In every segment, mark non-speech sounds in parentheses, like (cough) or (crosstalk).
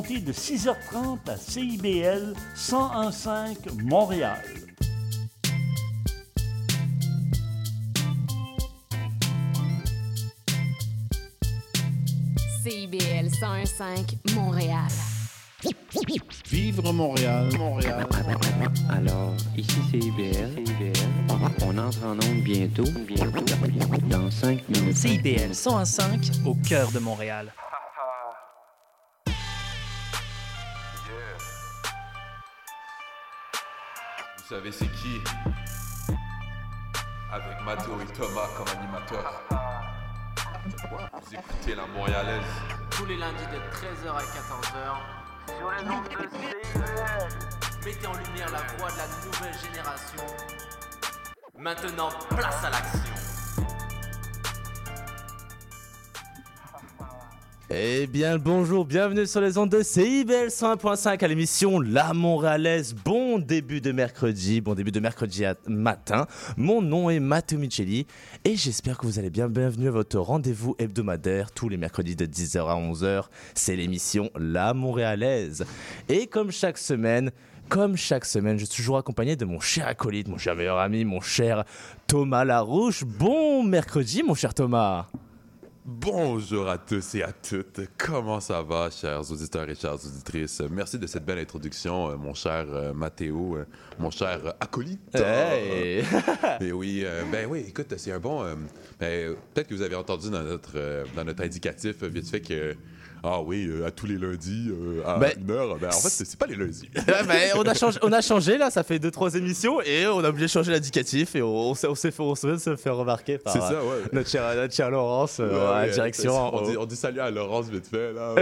de 6h30 à CIBL 1015 Montréal. CIBL 1015 Montréal. Vivre Montréal, Montréal. Alors, ici c'est IBL. On entre en onde bientôt. Bientôt. Dans 5 minutes. CIBL 105 au cœur de Montréal. Savez c'est qui? Avec Mathéo et Thomas comme animateurs. Vous écoutez la Montréalaise. tous les lundis de 13h à 14h sur les ondes de CIBL. Mettez en lumière la voix de la nouvelle génération. Maintenant, place à l'action. Eh bien, bonjour, bienvenue sur les ondes de CIBL 101.5 à l'émission La Montréalaise. Bon début de mercredi, bon début de mercredi matin. Mon nom est Matteo Micheli et j'espère que vous allez bien. Bienvenue à votre rendez-vous hebdomadaire tous les mercredis de 10h à 11h. C'est l'émission La Montréalaise. Et comme chaque semaine, comme chaque semaine, je suis toujours accompagné de mon cher acolyte, mon cher meilleur ami, mon cher Thomas Larouche. Bon mercredi, mon cher Thomas. Bonjour à tous et à toutes. Comment ça va, chers auditeurs et chères auditrices? Merci de cette belle introduction, euh, mon cher euh, Mathéo, euh, mon cher euh, acolyte. Hey. (laughs) Mais oui, ben oui, écoute, c'est un bon. ben, Peut-être que vous avez entendu dans notre, dans notre indicatif, vite fait, que. Ah oui, euh, à tous les lundis, euh, à Ben, une heure. Ben, en fait, c'est pas les lundis. (laughs) On, a changé, on a changé là, ça fait 2-3 émissions et on a oublié de changer l'indicatif et on, on s'est fait, remarquer par C'est euh, ça, ouais. notre, chère, notre chère Laurence euh, à la direction. On dit, on dit salut à Laurence vite fait, là.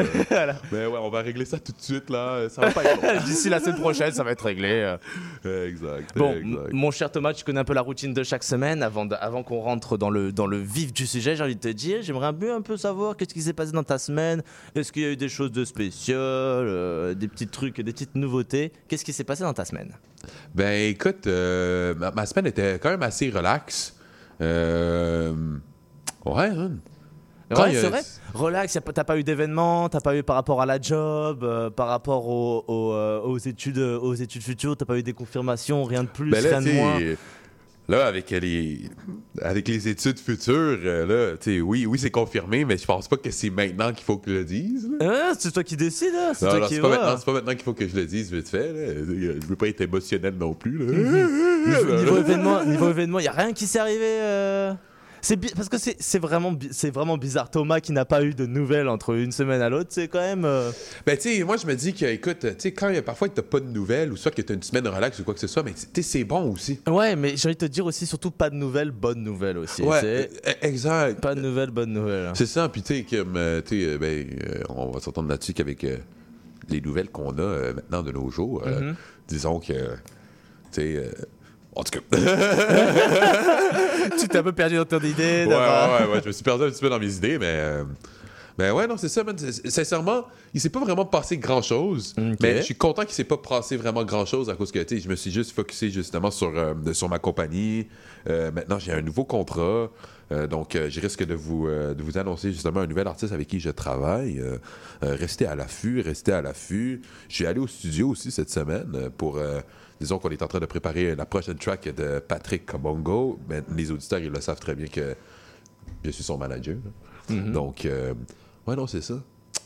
(laughs) mais ouais, on va régler ça tout de suite, là. Ça va pas être long. (laughs) D'ici la semaine prochaine, ça va être réglé. Exact. Bon, exact. mon cher Thomas, tu connais un peu la routine de chaque semaine. Avant, de- avant qu'on rentre dans le, dans le vif du sujet, j'ai envie de te dire, j'aimerais un peu, un peu savoir qu'est-ce qui s'est passé dans ta semaine. Est-ce qu'il y a eu des choses de spéciales, euh, des petits trucs, des petites nouveautés? Qu'est-ce qui s'est passé dans ta semaine? Ben écoute, euh, ma, ma semaine était quand même assez relax. Euh, ouais, hein. Ouais, c'est vrai. Relax, t'as pas eu d'événements, t'as pas eu par rapport à la job, euh, par rapport au- au, aux, études, aux études futures, t'as pas eu des confirmations, rien de plus, Ben là, rien de moins? Là, avec les, avec les études futures, euh, là, oui, oui, c'est confirmé, mais je pense pas que c'est maintenant qu'il faut que je le dise. Hein, c'est toi qui décides, c'est toi qui c'est pas, maintenant, c'est pas maintenant qu'il faut que je le dise vite fait. Là. Je veux pas être émotionnel non plus. Là. Niveau, niveau événement, niveau événement, y a rien qui s'est arrivé. euh, C'est parce que c'est vraiment, c'est vraiment bizarre. Thomas qui n'a pas eu de nouvelles entre une semaine à l'autre, c'est quand même. euh, Ben, tu sais, moi, je me dis que, écoute, tu sais, quand il y a parfois que t'as pas de nouvelles, ou soit que t'as une semaine de relax ou quoi que ce soit, mais tu c'est bon aussi. Ouais, mais j'ai envie de te dire aussi, surtout pas de nouvelles, bonnes nouvelles aussi. Ouais, c'est- euh, exact. Pas de nouvelles, bonnes nouvelles. C'est ça, puis tu sais, euh, euh, ben, euh, on va s'entendre là-dessus qu'avec euh, les nouvelles qu'on a maintenant de nos jours, Mhm. disons que, tu sais, en tout cas, (laughs) tu t'es un peu perdu dans ton idée. ouais, ouais, ouais, ouais, je me suis perdu un petit peu dans mes idées, mais, euh, mais ouais, non, c'est ça, man. Sincèrement, il s'est pas vraiment passé grand-chose, Ok. mais je suis content qu'il s'est pas passé vraiment grand-chose à cause que, tu sais, je me suis juste focusé justement sur, euh, sur ma compagnie. Euh, maintenant, j'ai un nouveau contrat. Euh, donc, euh, je risque de vous, euh, de vous annoncer justement un nouvel artiste avec qui je travaille. Restez à l'affût, restez à l'affût. Suis allé au studio aussi cette semaine pour, disons qu'on est en train de préparer la prochaine track de Patrick Kabongo. Mais les auditeurs, ils le savent très bien que je suis son manager. Mhm. Donc, euh, ouais, non, c'est ça.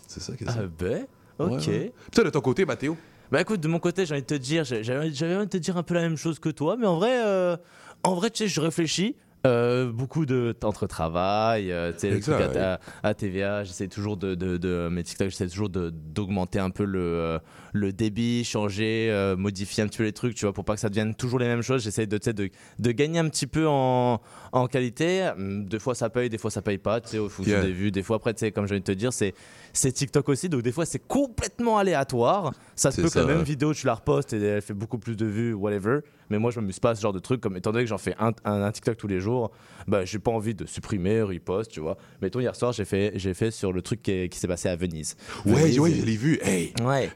C'est ça. que Ah ben, c'est? ok. Ouais, ouais. De ton côté, Mathéo? Bah écoute, de mon côté, j'ai envie de te dire, j'ai- j'avais j'avais envie de te dire un peu la même chose que toi, mais en vrai, euh, en vrai, tu sais, je réfléchis. Euh, beaucoup de temps de travail, euh, tu sais, à, à- à TVA, j'essaie toujours de, de, de mes TikTok, j'essaie toujours d'augmenter un peu le, euh, le débit, changer, euh, modifier un petit peu les trucs, tu vois, pour pas que ça devienne toujours les mêmes choses. J'essaie de, de, de gagner un petit peu en, en qualité. Hum, Des fois ça paye, des fois ça paye pas, tu sais, au fonction Yeah. des vues. Des fois après, tu sais, comme je viens de te dire, c'est c'est TikTok aussi, donc des fois c'est complètement aléatoire. Ça se peut que la même vidéo, tu la repostes et elle fait beaucoup plus de vues, whatever. Mais moi, je m'amuse pas à ce genre de truc, comme étant donné que j'en fais un, un, un TikTok tous les jours, bah, j'ai pas envie de supprimer, repost, tu vois. Mettons, hier soir, j'ai fait, j'ai fait sur le truc qui, qui s'est passé à Venise. Ouais, Venise, ouais, je l'ai vu. Hey! Ouais.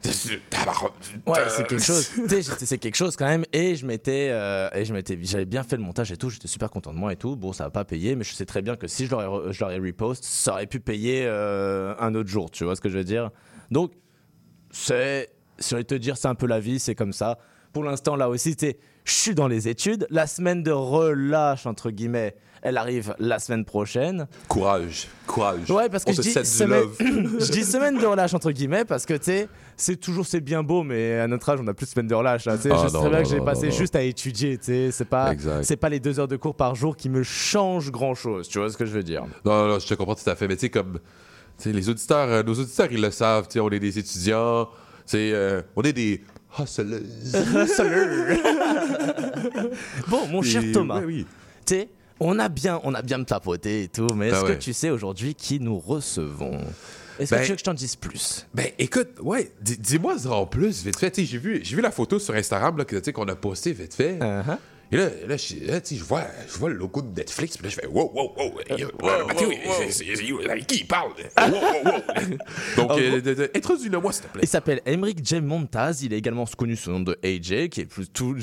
Ouais, c'est quelque chose. C'est quelque chose quand même. Et je m'étais, euh, et je m'étais, j'avais bien fait le montage et tout. J'étais super content de moi et tout. Bon, ça va pas payer, mais je sais très bien que si je je l'aurais repost, ça aurait pu payer euh, un autre jour. Tu vois ce que je veux dire? Donc, c'est, si on te dire, c'est un peu la vie, c'est comme ça. Pour l'instant, là aussi, je suis dans les études. La semaine de relâche, entre guillemets, elle arrive la semaine prochaine. Courage, courage. Ouais, parce que On je dis, semaine... (clears throat) je dis semaine de relâche, entre guillemets, parce que, tu sais, c'est toujours, c'est bien beau, mais à notre âge, on n'a plus de semaine de relâche. sais. Ah, je sais très bien que j'ai passé juste à étudier, tu sais. C'est pas, c'est pas les deux heures de cours par jour qui me changent grand-chose. Tu vois ce que je veux dire Non, non, non, je te comprends tout à fait. Mais tu sais, comme. Tu sais, les auditeurs, euh, nos auditeurs, ils le savent. Tu sais, on est des étudiants. Tu sais, euh, on est des hustlers. (laughs) (laughs) Bon, mon cher Et- Thomas, oui. tu sais, on a bien, on a bien tapoté et tout, mais est-ce Ah que ouais. tu sais aujourd'hui qui nous recevons? Est-ce Ben- que tu veux que je t'en dise plus? Ben, écoute, ouais, di- dis-moi en plus, vite fait. J'ai vu, j'ai vu la photo sur Instagram qu'on a posté vite fait. Uh-huh. Et là, là, je, je vois, je vois le logo de Netflix, puis là, je fais wow, wow, wow. euh, Mathieu, c'est- avec qui il parle? Wow, wow, wow. (laughs) Donc, euh, introduis-le-moi, s'il te plaît. Il s'appelle Emeric J. Montaz. Il est également connu sous le nom de AJ, qui est plus tout.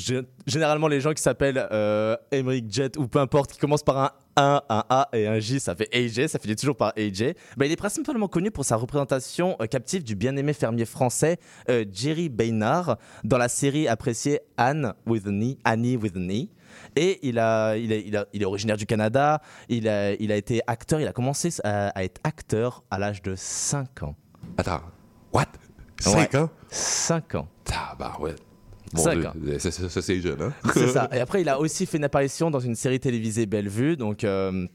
Gé- Généralement, les gens qui s'appellent euh, Emeric Jet ou peu importe, qui commencent par un 1, un A et un J, ça fait AJ, ça finit toujours par AJ. Bah, il est principalement connu pour sa représentation euh, captive du bien-aimé fermier français euh, Jerry Baynard dans la série appréciée Anne with knee, Annie with knee. Et il, a, il, est, il, a- il est originaire du Canada. Il a, il a été acteur. Il a commencé à, à être acteur à l'âge de 5 ans. Attends, what? 5 ans? 5 ans. Tabarouette. Mon Ans. Ça, ça, ça, c'est jeune, hein? C'est ça. (laughs) Et après, il a aussi fait une apparition dans une série télévisée Bellevue. Donc, euh,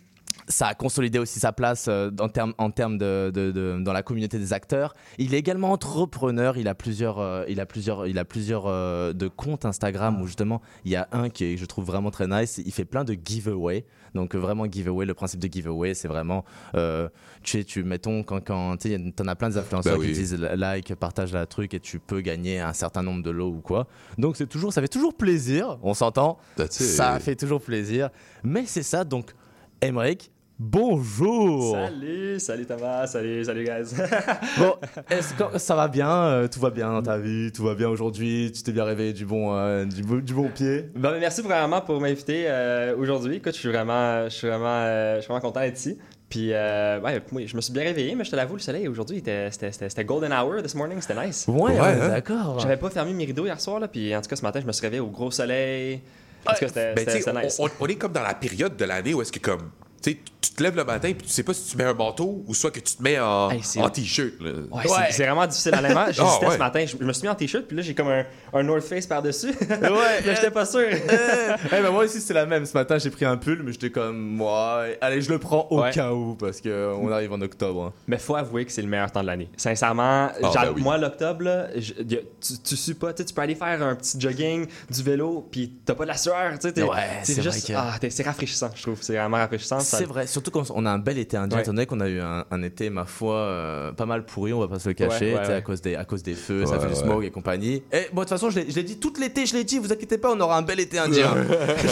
ça a consolidé aussi sa place euh, en termes en termes de, de- de- dans la communauté des acteurs. Il est également entrepreneur. Il a plusieurs, euh, il a plusieurs, il a plusieurs euh, de comptes Instagram où justement il y a un qui est, je trouve vraiment très nice. Il fait plein de giveaway. Donc vraiment giveaway. Le principe de giveaway, c'est vraiment, euh, tu sais, tu mettons quand quand tu t'en as plein des influenceurs Bah oui. qui disent like, partage la truc et tu peux gagner un certain nombre de lots ou quoi. Donc c'est toujours, ça fait toujours plaisir. On s'entend? Ça fait toujours plaisir. Mais c'est ça, donc, Emmerich, bonjour Salut, salut Thomas, salut, salut guys. (laughs) Bon, est-ce que ça va bien euh, Tout va bien dans ta vie Tout va bien aujourd'hui Tu t'es bien réveillé du bon, euh, du, bon- du bon pied? Bon, ben, merci vraiment pour m'inviter euh, aujourd'hui. Écoute, je suis vraiment, je suis vraiment, euh, je suis vraiment content d'être ici. Puis, euh, ouais, moi, je me suis bien réveillé, mais je te l'avoue, le soleil aujourd'hui, était- c'était c'était- c'était golden hour this morning, c'était nice. Ouais, Ouais, ouais, hein? d'accord. J'avais pas fermé mes rideaux hier soir, là, puis en tout cas, ce matin, je me suis réveillé au gros soleil. Tout cas, c'était Ben, c'était- c'était nice. on- on est comme dans la période de l'année où est-ce que comme tu te lèves le matin et tu sais pas si tu mets un manteau ou soit que tu te mets en, Hey, c'est- en t-shirt. là. Ouais, c'est- c'est vraiment difficile honnêtement. (laughs) J'hésitais Ah, ouais. ce matin, je, je me suis mis en t-shirt, puis là, j'ai comme un, un North Face par-dessus. (laughs) Ouais, mais j'étais pas sûr. (laughs) Eh ben, moi aussi c'est la même. Ce matin j'ai pris un pull, mais j'étais comme moi. Allez, je le prends au Ouais. cas où parce que on arrive en octobre. hein. Mais faut avouer que c'est le meilleur temps de l'année. Sincèrement, genre, ben oui. moi, l'octobre, tu, tu suis pas. Tu sais, tu peux aller faire un petit jogging, du vélo, puis t'as pas de la sueur. tu sais, t'es- Ouais, c'est c'est juste. vrai que- ah, t'es- c'est rafraîchissant, je trouve. C'est vraiment rafraîchissant. C'est vrai, surtout quand on a un bel été indien, étant donné qu'on a eu un, un été, ma foi, euh, pas mal pourri, on va pas se le cacher, à, cause des, à cause des feux, ça Ouais, fait du smog et compagnie. Et bon, de toute façon, je l'ai dit tout l'été, je l'ai dit, vous inquiétez pas, on aura un bel été indien.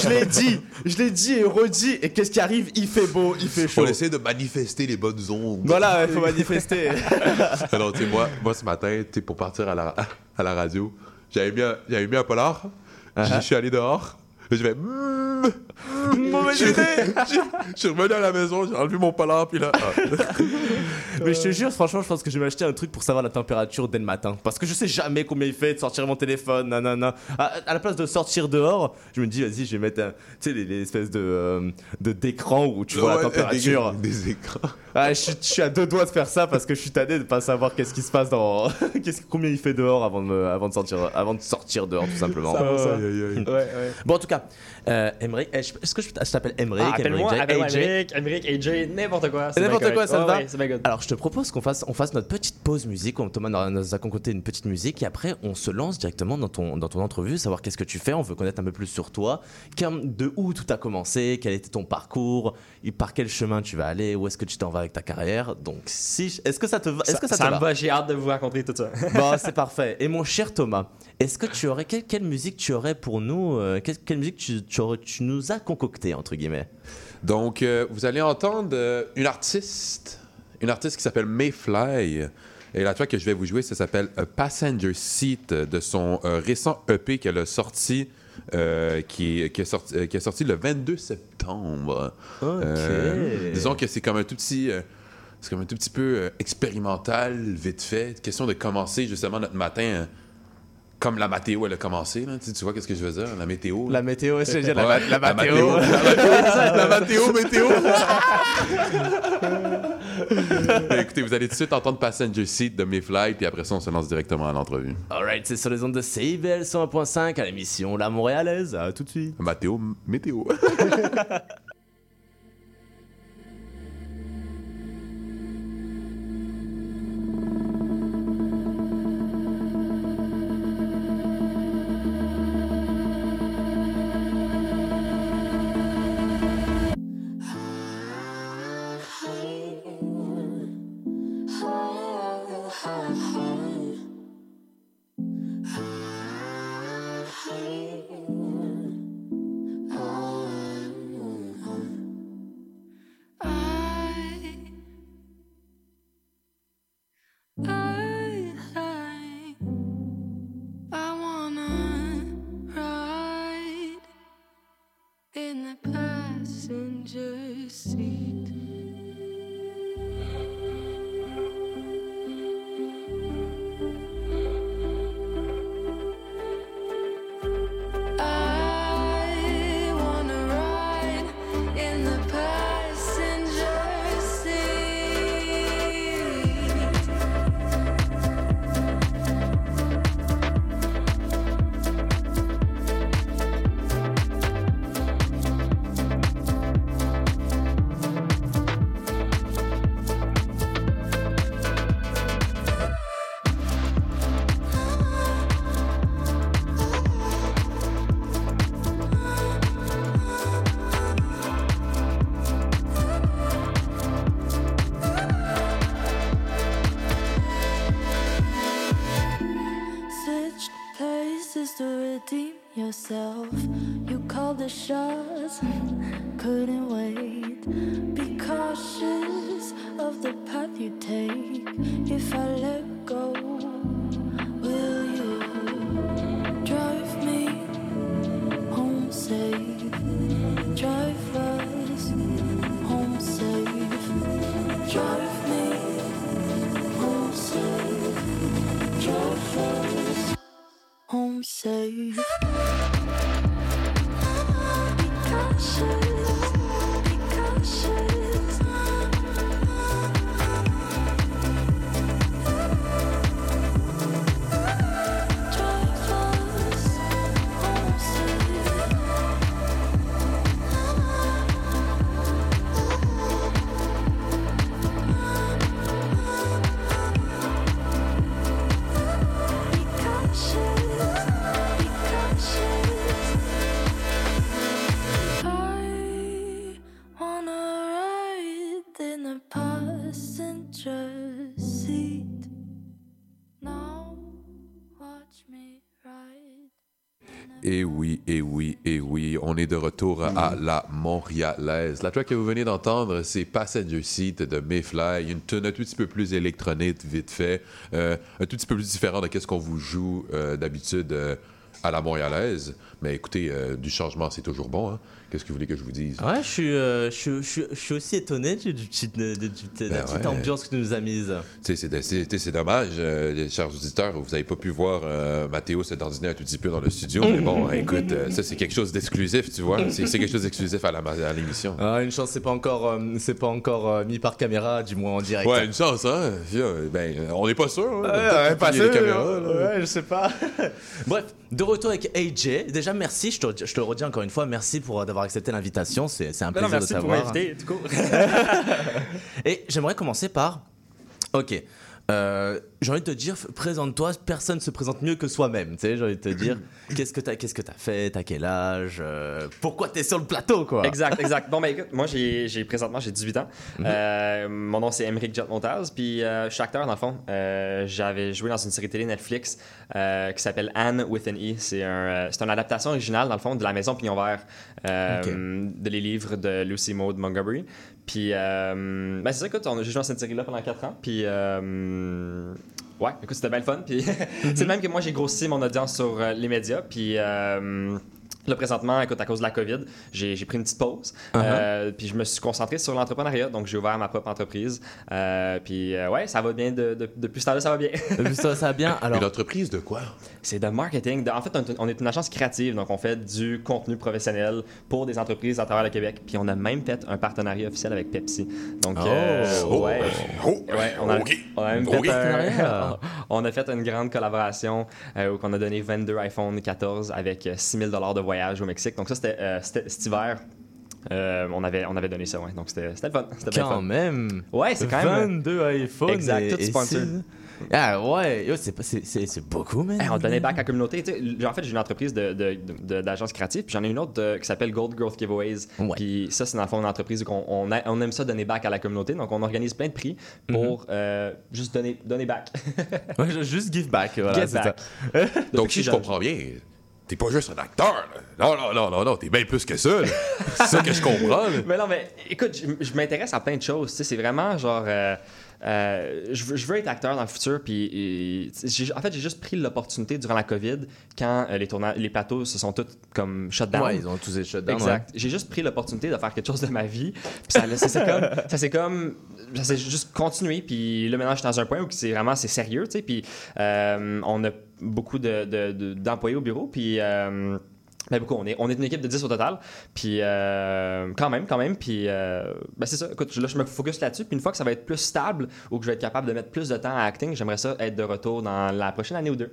je l'ai dit, je l'ai dit et redit, et qu'est-ce qui arrive? Il fait beau, il fait chaud. On essaie de manifester les bonnes ondes. Voilà, il faut manifester. (laughs) Alors, tu sais, moi, moi, ce matin, tu pour partir à la, à la radio, j'avais mis, un- j'avais mis un polar. Uh-huh. Je suis allé dehors. Là, je vais. mm, Mauvaise Je idée. (laughs) je- suis revenu à la maison, j'ai enlevé mon polar, puis là. ah. (laughs) Mais je te jure, franchement, je pense que je vais m'acheter un truc pour savoir la température dès le matin. Parce que je sais jamais combien il fait de sortir mon téléphone, nanana. À, à la place de sortir dehors, je me dis, vas-y, je vais mettre un, tu sais, les, les espèces de, euh, de d'écran où tu vois la Ouais, température. Des, (laughs) des écrans. Ah, je, suis- je suis à deux doigts de faire ça parce que je suis tanné de pas savoir qu'est-ce qui se passe dans. qu'est-ce, combien il fait dehors avant de, me- avant, de sortir, avant de sortir dehors, tout simplement. Ça va, ça. Aïe, aïe, aïe. Ouais, ouais. Bon, en tout cas, euh, Emmerich, eh, est-ce que je, je t'appelle Emmerich Ah, appelle-moi, Emmerich, appelle-moi AJ? N'importe quoi. c'est N'importe quoi, ça Ouais, va ouais. Alors, je te propose qu'on fasse, on fasse notre petite pause musique. On- Thomas nous a concocté une petite musique et après, on se lance directement dans ton, dans ton entrevue, savoir qu'est-ce que tu fais. On veut connaître un peu plus sur toi, de où tout a commencé, quel était ton parcours, par quel chemin tu vas aller, où est-ce que tu t'en vas avec ta carrière. Donc, si, est-ce que ça te va Est-ce que ça, te me va va, j'ai hâte de vous raconter tout ça. (laughs) Bon, c'est parfait. Et mon cher Thomas, est-ce que tu aurais quelle, quelle musique tu aurais pour nous euh, quelle, quelle musique tu, tu, aurais- tu nous as concocté entre guillemets Donc, euh, vous allez entendre euh, une artiste, une artiste qui s'appelle Mayfly. Et la track que je vais vous jouer, ça s'appelle Passenger Seat euh, de son euh, récent EP qu'elle a sorti, qui, qui, est sorti, qui est sorti le 22 septembre. Ok. Euh, disons que c'est comme un tout petit. c'est comme un tout petit peu expérimental, vite fait. Question de commencer justement notre matin comme la météo, elle a commencé. Là. Tu, vois qu'est-ce que je veux dire? La météo. là. La météo, c'est la, Ouais, la la météo. météo. (laughs) La météo, météo. Mais (laughs) écoutez, vous allez tout de suite entendre Passenger Seat de Mayfly, puis après ça, on se lance directement à l'entrevue. Alright, c'est sur les ondes de CIBL 101.5 à l'émission La Montréalaise. À tout de suite. Météo, météo. (laughs) Et oui, et oui, et oui, on est de retour à la Montréalaise. La track que vous venez d'entendre, c'est Passenger Seat de Mayfly, une tune un tout petit peu plus électronique, vite fait, euh, un tout petit peu plus différent de ce qu'on vous joue euh, d'habitude euh, à la Montréalaise. Mais écoutez, euh, du changement, c'est toujours bon. hein. Qu'est-ce que vous voulez que je vous dise? Ouais, je suis, euh, je, je je suis aussi étonné de, de- la Ben petite ouais. ambiance que tu nous as mise. C'est- dommage, euh, les chers auditeurs, vous n'avez pas pu voir Mathéo se dandiner un tout petit peu dans le studio, mais bon, (laughs) écoute, ça c'est quelque chose d'exclusif, tu vois. C'est quelque chose d'exclusif à l'émission. Ah, une chance, c'est pas encore, c'est pas encore mis par caméra, du moins en direct. Ouais, une chance, hein? Ben, on n'est pas sûr. Hein? Ouais, pas sûr, caméras, là. ouais, je sais pas. (laughs) Bref, de retour avec AJ. Déjà, merci, je te, je te le redis encore une fois, merci pour euh, d'avoir accepté l'invitation. C'est c'est un Ben non, plaisir merci de pour t'avoir. m'inviter, du coup. (laughs) Et j'aimerais commencer par. Ok. Euh, j'ai envie de te dire, présente-toi, personne ne se présente mieux que soi-même. Tu sais, j'ai envie de te dire, (clears throat) qu'est-ce que t'as, qu'est-ce que t'as fait, t'as quel âge, euh, pourquoi t'es sur le plateau, quoi? Exact, (laughs) exact. Bon, ben écoute, moi, j'ai, présentement, j'ai 18 ans. Mhm. Euh, mon nom, c'est Émeric Jot Montaz. Puis, euh, je suis acteur, dans le fond. Euh, j'avais joué dans une série télé Netflix qui s'appelle Anne with an E. C'est, un, une adaptation originale, dans le fond, de La Maison Pignon Vert, euh, de les livres de Lucy Maud Montgomery. Puis, ben, c'est ça, écoute, on a j'ai joué dans cette série-là pendant 4 ans. Puis, ouais, écoute, c'était bien le fun. Puis, (laughs) c'est le même que moi, j'ai grossi mon audience sur euh, les médias. Puis, euh, Là, présentement, écoute, à cause de la COVID, j'ai j'ai pris une petite pause. Uh-huh. Euh, puis je me suis concentré sur l'entrepreneuriat. Donc, j'ai ouvert ma propre entreprise. Euh, puis, euh, ouais, ça va bien. De, de- depuis ce temps-là, ça va bien. (laughs) Vu ça, ça va bien. Alors, Une entreprise de quoi? C'est de marketing. De- en fait, on est- on est une agence créative. Donc, on fait du contenu professionnel pour des entreprises à travers le Québec. Puis, on a même fait un partenariat officiel avec Pepsi. Donc, euh, Oh. ouais. Oh, Ouais, on a, ok. on a même Ok. fait un- (laughs) on a fait une grande collaboration euh, où on a donné 22 iPhone 14 avec euh, 6000 dollars de voyage au Mexique. Donc ça, c'était euh, cet hiver. Euh, on, avait, on avait donné ça, ouais. Donc c'était c'était le fun. C'était bien quand fun. même. Ouais, c'est quand même... 22 iPhones. Exact, et- tout six- Ah ouais, yo, c'est pas- c'est- c'est c'est beaucoup, man. Hey, on donnait back à la communauté. Tu sais, en fait, j'ai une entreprise de- de- de- d'agence créative, puis j'en ai une autre de- qui s'appelle Gold Growth Giveaways. Ouais. Puis ça, c'est dans le fond une entreprise où on, on a- on aime ça donner back à la communauté. Donc, on organise plein de prix Mhm. pour euh, juste donner, donner back. Ouais, juste give back. Voilà, Give c'est back. ça. Donc, si je comprends bien, t'es pas juste un acteur. là. Non, non, non, non, non, t'es bien plus que ça. C'est ça que je comprends. là. (laughs) Mais non, mais écoute, je, je m'intéresse à plein de choses. C'est vraiment genre. euh, euh, je, veux, je veux être acteur dans le futur. Puis, en fait, j'ai juste pris l'opportunité durant la COVID, quand euh, les, tournages, les plateaux se sont tous comme shut down. Ouais, ils ont tous les shutdowns. Exact. J'ai juste pris l'opportunité de faire quelque chose de ma vie. Puis ça, ça s'est comme, ça s'est comme, ça s'est juste continué. Puis là maintenant, je suis dans un point où c'est vraiment c'est sérieux, tu sais. Puis euh, on a beaucoup de, de- de- d'employés au bureau. Puis euh, ben beaucoup, on est, on est une équipe de 10 au total. Puis euh, quand même, quand même. Puis euh, ben c'est ça. Écoute, là, je me focus là-dessus. Puis une fois que ça va être plus stable ou que je vais être capable de mettre plus de temps à acting, j'aimerais ça être de retour dans la prochaine année ou deux.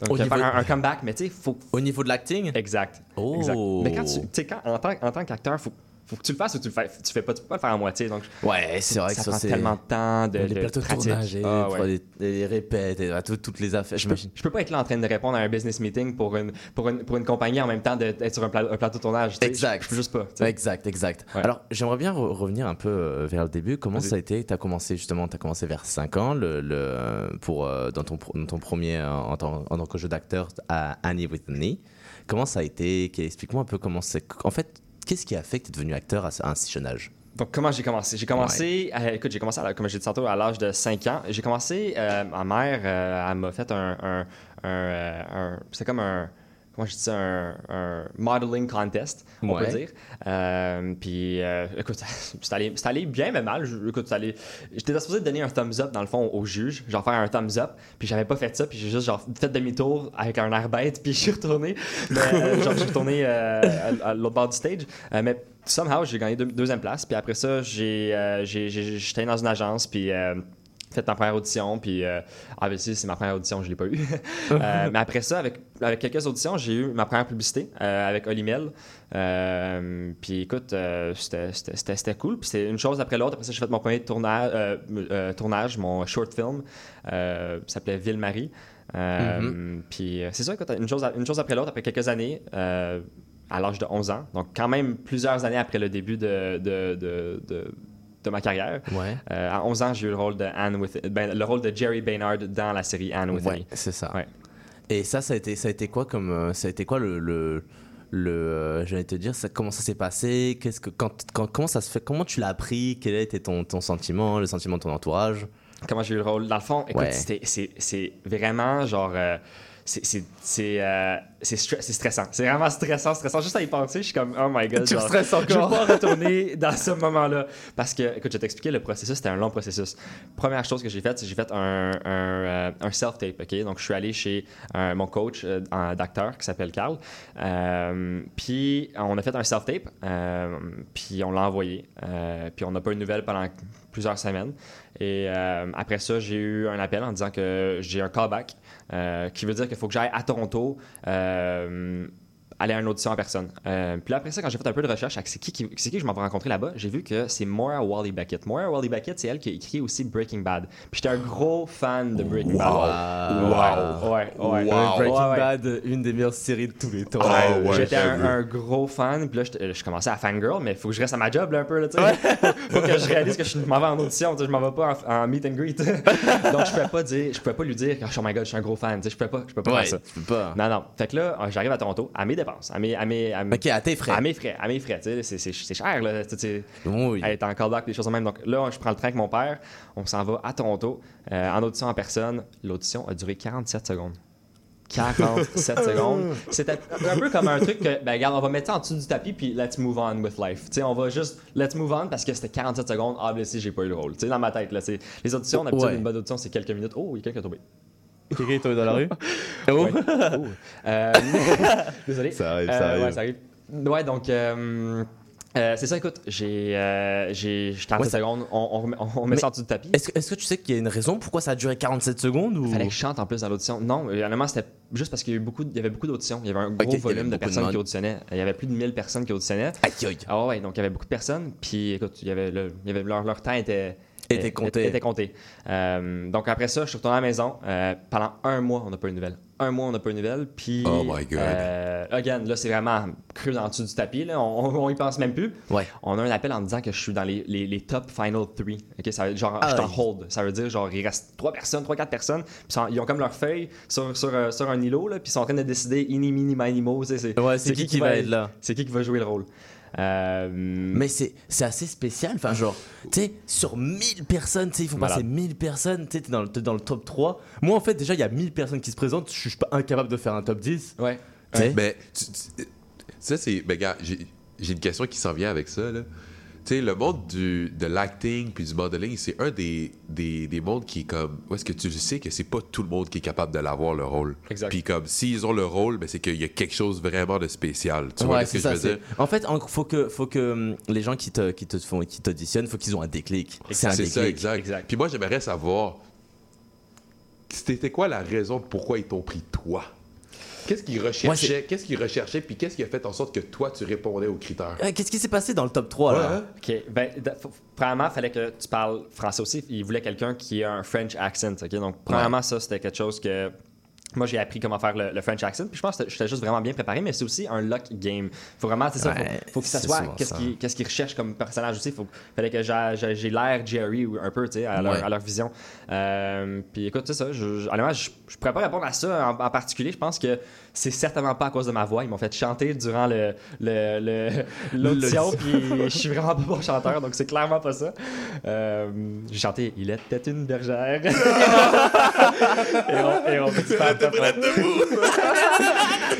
Donc, Au faire niveau- un, un comeback, mais tu sais, faut, Au niveau de l'acting? Exact. Oh. Exact. Mais quand tu, sais, en tant, en tant qu'acteur, faut, faut que tu le fasses ou tu le fais. Tu fais pas, tu peux pas le faire à moitié. Donc, Ouais, c'est vrai que ça prend tellement de temps de, les de de Ah, ouais. les, les répètes, et, tout- toutes les affaires. Je peux, je peux pas être là en train de répondre à un business meeting pour une, pour une, pour une compagnie en même temps d'être sur un, pla- un plateau de tournage. Exact. Je, peux juste pas. Exact, exact. Ouais. Alors, j'aimerais bien re- revenir un peu euh, vers le début. Comment ça a été? Tu as commencé justement, tu as commencé vers 5 ans le, le, pour, euh, dans, ton, pro- dans ton premier euh, en tant, en tant que jeu d'acteur à Annie with a Knee. Comment ça a été? Explique-moi un peu comment c'est. En fait, qu'est-ce qui a fait que tu es devenu acteur à, à un si jeune âge? Donc, comment j'ai commencé? J'ai commencé, euh, écoute, j'ai commencé, à, comme j'ai dit tantôt, à l'âge de 5 ans. J'ai commencé, euh, ma mère, euh, elle m'a fait un, un, un, euh, un- c'est comme un, comment je dis ça, un, un modeling contest, on Ouais. peut dire. Euh, puis, euh, écoute, (laughs) c'est allé, bien, mais mal. Je- Écoute, j'étais supposé donner un thumbs up, dans le fond, au juge, genre faire un thumbs up, puis j'avais pas fait ça, puis j'ai juste genre fait demi-tour avec un air bête, (laughs) puis je suis retourné, mais, euh, genre, je suis retourné euh, à, à l'autre bord du stage. Mais somehow, j'ai gagné deux- deuxième place. Puis après ça, j'ai, j'ai- j'ai- j'étais dans une agence, puis fait ma première audition. Puis, euh, ah, ben, si, c'est ma première audition, je l'ai pas eu. (laughs) Euh, (laughs) mais après ça, avec, avec quelques auditions, j'ai eu ma première publicité euh, avec Olimel. Euh, puis écoute, euh, c'était, cool. Puis c'était une chose après l'autre. Après ça, j'ai fait mon premier tournage, tournage mon short film. Ça s'appelait Ville-Marie. Euh, Puis c'est ça, écoute, une chose, une chose après l'autre, après quelques années. à l'âge de 11 ans. Donc, quand même plusieurs années après le début de, de, de, de- de ma carrière. Ouais. Euh, à 11 ans, j'ai eu le rôle de Anne with, ben, le rôle de Jerry Baynard dans la série Anne with Ouais, Me. c'est ça. Ouais. Et ça, ça a été, ça a été quoi comme, euh, ça a été quoi le, le, le euh, j'allais te dire, ça, comment ça s'est passé, qu'est-ce que, quand, quand- comment ça se fait, comment tu l'as appris, quel a été ton, ton sentiment, le sentiment de ton entourage? Comment j'ai eu le rôle? Dans le fond, écoute, Ouais. c'est c'est vraiment genre. euh, c'est- euh, stressant. C'est vraiment stressant, stressant. Juste à y penser, je suis comme, oh my god. Genre, Je veux pas retourner (laughs) dans ce moment-là. Parce que, écoute, je vais t'expliquer le processus. C'était un long processus. Première chose que j'ai faite, c'est que j'ai fait un, un, euh, un self-tape. ok? Donc, je suis allé chez euh, mon coach euh, d'acteur qui s'appelle Carl. Euh, puis, on a fait un self-tape. euh, puis, on l'a envoyé. Puis, on n'a pas eu de nouvelles pendant plusieurs semaines. Et après ça, j'ai eu un appel en disant que j'ai un callback, qui veut dire qu'il faut que j'aille à Toronto. euh, aller à une audition en personne. Euh, puis là, après ça, quand j'ai fait un peu de recherche, avec c'est qui, qui- c'est qui que je m'en vais rencontrer là-bas, j'ai vu que c'est Moira Wally Beckett. Moira Wally Beckett, c'est elle qui a écrit aussi Breaking Bad. Puis j'étais un gros fan de Breaking Bad. Wow. Ouais, ouais. Wow. Breaking Ouais, ouais. Bad, une des meilleures séries de tous les temps. Ouais, J'étais un, gros fan, puis là, j'étais- je commençais à fangirl, mais il faut que je reste à ma job là, un peu. Là, tu sais. (laughs) faut que je réalise que je m'en vais en audition, tu sais, je m'en vais pas en, en meet and greet. (laughs) Donc, je pouvais pas dire, je pouvais pas lui dire, oh my god, je suis un gros fan, tu sais, je pouvais pas, je pouvais pas Ouais, faire ça. pas. Non, non. Fait que là, euh, j'arrive à Toronto, à mes dépenses, à mes, à mes, à mes, Ok, à tes frais. à mes frais, à mes frais, tu sais, c'est- c'est cher, là, tu sais, Oui. être en des choses de même. Donc là, je prends le train avec mon père, on s'en va à Toronto, euh, en audition en personne. L'audition a duré 47 secondes. 47 (laughs) secondes. C'était un peu comme un truc que, ben, regarde, on va mettre ça en dessous du tapis, puis let's move on with life. Tu sais, on va juste let's move on parce que c'était 47 secondes. Ah, si, j'ai pas eu le rôle. Tu sais, dans ma tête, là, c'est les auditions, d'habitude, Ouais. une bonne audition, c'est quelques minutes. Oh, il y a quelqu'un tombé. Quelqu'un est tombé dans la rue Oh. (laughs) Ouais. Oh. Euh, (laughs) désolé. Ça arrive, ça Euh, arrive. Ouais, ça arrive. Ouais, donc, euh, c'est ça, écoute, j'ai euh, j'ai j'ai 47 Ouais, secondes, on, on, on met ça en dessous du tapis. Est-ce que, tu sais qu'il y a une raison pourquoi ça a duré 47 secondes ou... Il fallait que je chante en plus dans l'audition. Non, honnêtement, c'était juste parce qu'il y, a eu beaucoup il y avait beaucoup d'auditions. Il y avait un gros volume de personnes qui auditionnaient. Il y avait plus de 1000 personnes qui auditionnaient. Aïe, aïe. Ah ouais, donc il y avait beaucoup de personnes. Puis écoute, il y avait, le- il y avait leur, leur temps était, Était compté. Était, compté. Euh, donc après ça, je suis retourné à la maison. Euh, pendant un mois, on n'a pas eu de nouvelles. Un mois, on n'a pas eu de nouvelles. Puis. Oh my God. euh, again, là, c'est vraiment cru en dessous du tapis. Là. On, on, y pense même plus. Ouais. On a un appel en disant que je suis dans les, les, les top final 3. OK, ça veut genre, Ah je suis en ouais. hold. Ça veut dire genre, il reste 3 personnes, 3-4 personnes. Puis ils ont comme leur feuille sur, sur, euh, sur un îlot. Là, puis ils sont en train de décider, ini, mini, mini, mo. tu sais, C'est Ouais, c'est qui qui va être là C'est qui qui va jouer le rôle. Euh, Mais c'est c'est assez spécial, enfin genre, tu sais, sur 1000 personnes, tu sais, ils font passer 1000 personnes, tu sais, t'es dans, le- t'es dans le top 3. Moi en fait déjà il y a 1000 personnes qui se présentent, je suis pas incapable de faire un top 10. Ouais. Tu sais? Mais tu- tu- ça, c'est. Ben, gars, j'ai j'ai une question qui s'en vient avec ça, là. Tu sais, le monde du, de l'acting puis du modeling, c'est un des, des, des mondes qui est comme. Où est-ce que tu sais que c'est pas tout le monde qui est capable de l'avoir, le rôle. Exact. Puis comme, s'ils ont le rôle, ben, c'est qu'il y a quelque chose vraiment de spécial. Tu vois Ouais, ce que c'est je ça. veux dire? En fait, en- faut que, faut que hum, les gens qui te, qui te font, qui t'auditionnent, faut qu'ils ont un déclic. C'est un C'est déclic. ça, exact. Exact. Puis moi, j'aimerais savoir, c'était quoi la raison pourquoi ils t'ont pris toi? Qu'est-ce qu'ils recherchaient? qu'est-ce qu'ils recherchaient? Puis qu'est-ce qui a fait en sorte que toi, tu répondais aux critères? Euh, Qu'est-ce qui s'est passé dans le top 3 là? Ouais, hein? OK. Ben, premièrement, il fallait que tu parles français aussi. Il voulait quelqu'un qui a un French accent. OK? Donc, premièrement, ça, c'était quelque chose que. Moi, j'ai appris comment faire le, le French accent. Puis je pense que j'étais juste vraiment bien préparé, mais c'est aussi un luck game. faut vraiment, c'est ça, faut- Ouais, faut, que ça soit qu'est-ce qu'ils recherchent comme personnage aussi. Faut, fallait que j'ai- l'air Jerry ou un peu, tu sais, à, leur- Ouais. à leur vision. Euh, puis écoute, c'est ça. Je, je, je, je pourrais pas répondre à ça en, en particulier. Je pense que c'est certainement pas à cause de ma voix. Ils m'ont fait chanter durant le le- l'audition, (laughs) puis je suis vraiment pas bon chanteur, donc c'est clairement pas ça. Euh, j'ai chanté Il était une bergère. (laughs) et on, et on (laughs)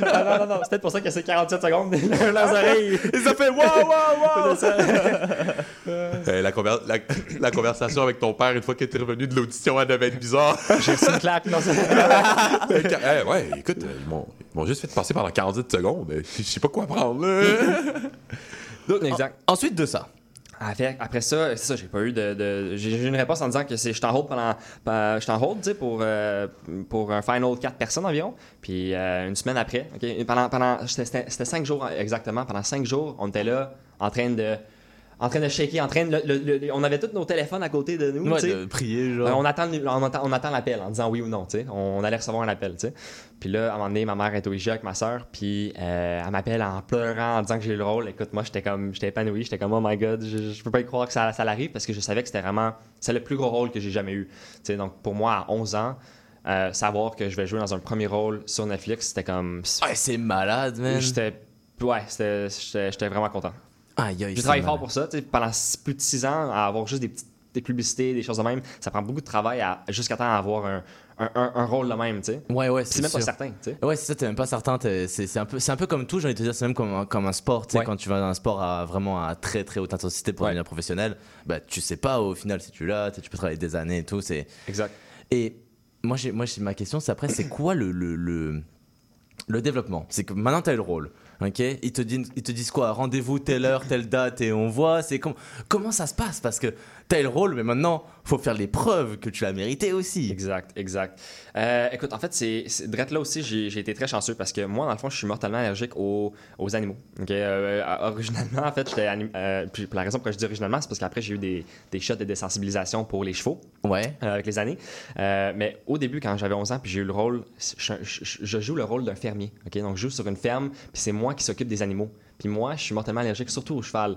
Ah non, non, non, c'est peut-être pour ça que c'est 47 secondes leurs oreilles. Ils ont fait waouh waouh waouh. Euh, la, conver- la- (coughs) la conversation avec ton père, une fois que t'es revenu de l'audition, elle devait être bizarre. (laughs) J'ai reçu une claque. Non, c'est- Eh, ouais, écoute, euh, ils m'ont, juste fait passer pendant 48 secondes. Euh, Je sais pas quoi prendre. là. (laughs) exact. Ensuite de ça. Après, après ça, c'est ça, j'ai pas eu de. de- j'ai eu une réponse en disant que c'est, je t'en hold pendant. Je t'en hold, tu sais, pour, euh, pour un final 4 personnes environ. Puis euh, une semaine après, OK, pendant. pendant c'était, c'était- c'était 5 jours exactement. Pendant 5 jours, on était là en train de. En train de shaker, en train de. le- le- le- on avait tous nos téléphones à côté de nous, Ouais, de prier Euh, genre. on, attend, le- on, attend, on attend l'appel en disant oui ou non, tu sais. On, on allait recevoir un appel, tu sais. Puis là, à un moment donné, ma mère est au IGA avec ma soeur, puis euh, elle m'appelle en pleurant, en disant que j'ai eu le rôle. Écoute, moi, j'étais comme, j'étais épanoui, j'étais comme, oh my god, je, je peux pas y croire que ça, ça l'arrive parce que je savais que c'était vraiment, c'est le plus gros rôle que j'ai jamais eu. Tu sais, donc pour moi, à 11 ans, euh, savoir que je vais jouer dans un premier rôle sur Netflix, c'était comme, Ouais, c'est malade, man. j'étais, ouais, j'étais vraiment content. Aïe, aïe, J'ai travaillé fort pour ça. tu sais, Pendant plus de six ans, à avoir juste des petites des publicités, des choses de même, ça prend beaucoup de travail à- jusqu'à temps à avoir un, un, un- un rôle de même, tu sais. Ouais, ouais, c'est même pas certain, tu sais. Ouais, c'est ça, t'es même pas certain. t'es- C'est c'est un, peu- c'est un peu comme tout, j'ai envie de te dire, c'est même comme un, comme un sport. Tu sais, Ouais. quand tu vas dans un sport à vraiment à très très haute intensité pour Ouais. devenir professionnel, bah tu sais pas au final si tu l'as, tu peux travailler des années et tout. c'est- Exact. Et moi, j'ai, moi j'ai, ma question, c'est après, c'est quoi le, le, le, le développement? C'est que maintenant, tu as le rôle. Ok? Ils, te disent, ils quoi? Rendez-vous telle heure, telle date et on voit. C'est com- comment ça se passe? Parce que tu as le rôle, mais maintenant, faut faire les preuves que tu l'as mérité aussi. Exact, exact. Euh, écoute, en fait, c'est c'est- là aussi, j'ai été très chanceux parce que moi, dans le fond, je suis mortellement allergique aux, aux animaux. Ok, euh, originalement, en fait, j'étais euh, puis la raison pour laquelle je dis originalement, c'est parce qu'après, j'ai eu des, des shots de désensibilisation pour les chevaux. Ouais. euh, avec les années. Euh, mais au début, quand j'avais 11 ans, puis j'ai eu le rôle, je, je- je joue le rôle d'un fermier. ok Donc, je joue sur une ferme, puis c'est moi qui s'occupe des animaux. Puis moi, je suis mortellement allergique, surtout au cheval.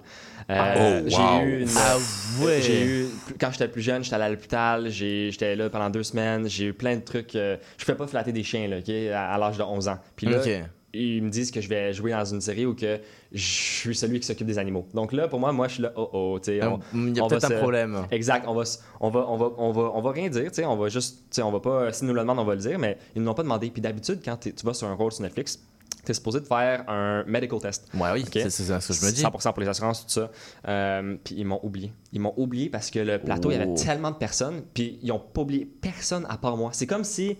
Euh, Oh, wow. J'ai eu une, Ah ouais. j'ai eu, quand j'étais plus jeune, j'étais allé à l'hôpital, j'étais là pendant deux semaines, j'ai eu plein de trucs. euh, je ne pouvais pas flatter des chiens là, ok, à, à l'âge de 11 ans. Puis là, ils me disent que je vais jouer dans une série ou que je suis celui qui s'occupe des animaux. Donc là, pour moi, moi, je suis là, oh oh, tu sais. on- Il y a peut-être un se- problème. Exact, on va, on va, on va, on va, on va rien dire, tu sais, on va juste, tu sais, on va pas, si nous le demandent, on va le dire, mais ils ne l'ont pas demandé. Puis d'habitude, quand tu vas sur un rôle sur Netflix, tu es supposé de faire un medical test. Ouais, oui, Ok? c'est c'est ce que je me dis. 100% pour les assurances, tout ça. Euh, puis ils m'ont oublié. Ils m'ont oublié parce que le plateau, il y avait Oh. tellement de personnes, puis ils ont pas oublié personne à part moi. C'est comme si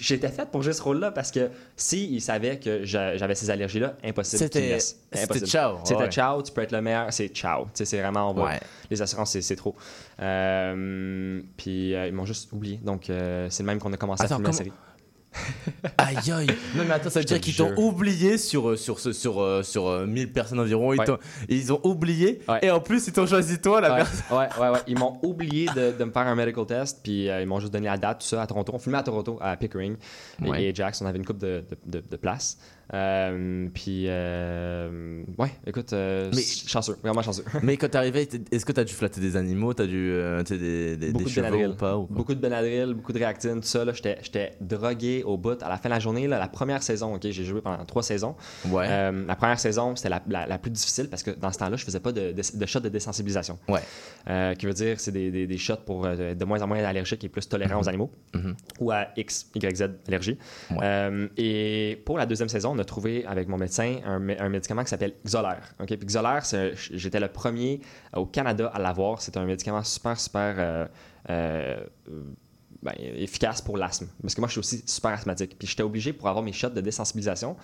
j'étais faite pour jouer ce rôle-là parce que s'ils savaient que j'a- j'avais ces allergies-là, impossible C'était ciao. C'était ouais. ciao, tu peux être le meilleur, c'est ciao. C'est vraiment, on va- Ouais. les assurances, c'est trop. Euh, puis euh, ils m'ont juste oublié. Donc, c'est le même qu'on a commencé Attends, à filmer la comment- série. (laughs) Aïe aïe. Non mais attends, ça veut dire qu'ils t'ont oublié sur euh, sur sur euh, sur euh, 1000 personnes environ. Ils, Ouais. t'ont- ils ont oublié Ouais. et en plus ils t'ont choisi toi la Ouais, personne. ouais, ouais, ouais. Ils m'ont oublié de, de me faire un medical test, puis euh, ils m'ont juste donné la date, tout ça, à Toronto. On filmait à Toronto, à Pickering. Et-. Et, Jax, on avait une coupe de, de, de, de place. Euh, puis, euh, ouais, écoute, euh, Mais- chanceux, vraiment chanceux. (laughs) Mais quand t'es arrivé, est-ce que t'as dû flatter des animaux, t'as dû euh, tu sais, des des, de chevaux Benadryl. ou pas ou quoi Beaucoup de Benadryl, beaucoup de réactine, tout ça. là, J'étais j'étais drogué au bout. À la fin de la journée, là, la première saison, ok, j'ai joué pendant trois saisons. Ouais. La première saison, c'était la, la- la plus difficile parce que dans ce temps-là, je faisais pas de, de, de shots de désensibilisation. Ouais. Qui veut dire c'est des, des, des shots pour de- moins en moins allergiques et plus tolérants aux animaux Mhm. ou à X, Y, Z allergie. Ouais. Et pour la deuxième saison, a trouvé avec mon médecin un, mé- un médicament qui s'appelle Xolair. Ok, Puis Xolair, c'est- j'étais le premier au Canada à l'avoir. C'est un médicament super, super euh, euh, ben, efficace pour l'asthme. Parce que moi, je suis aussi super asthmatique. Puis j'étais obligé, pour avoir mes shots de désensibilisation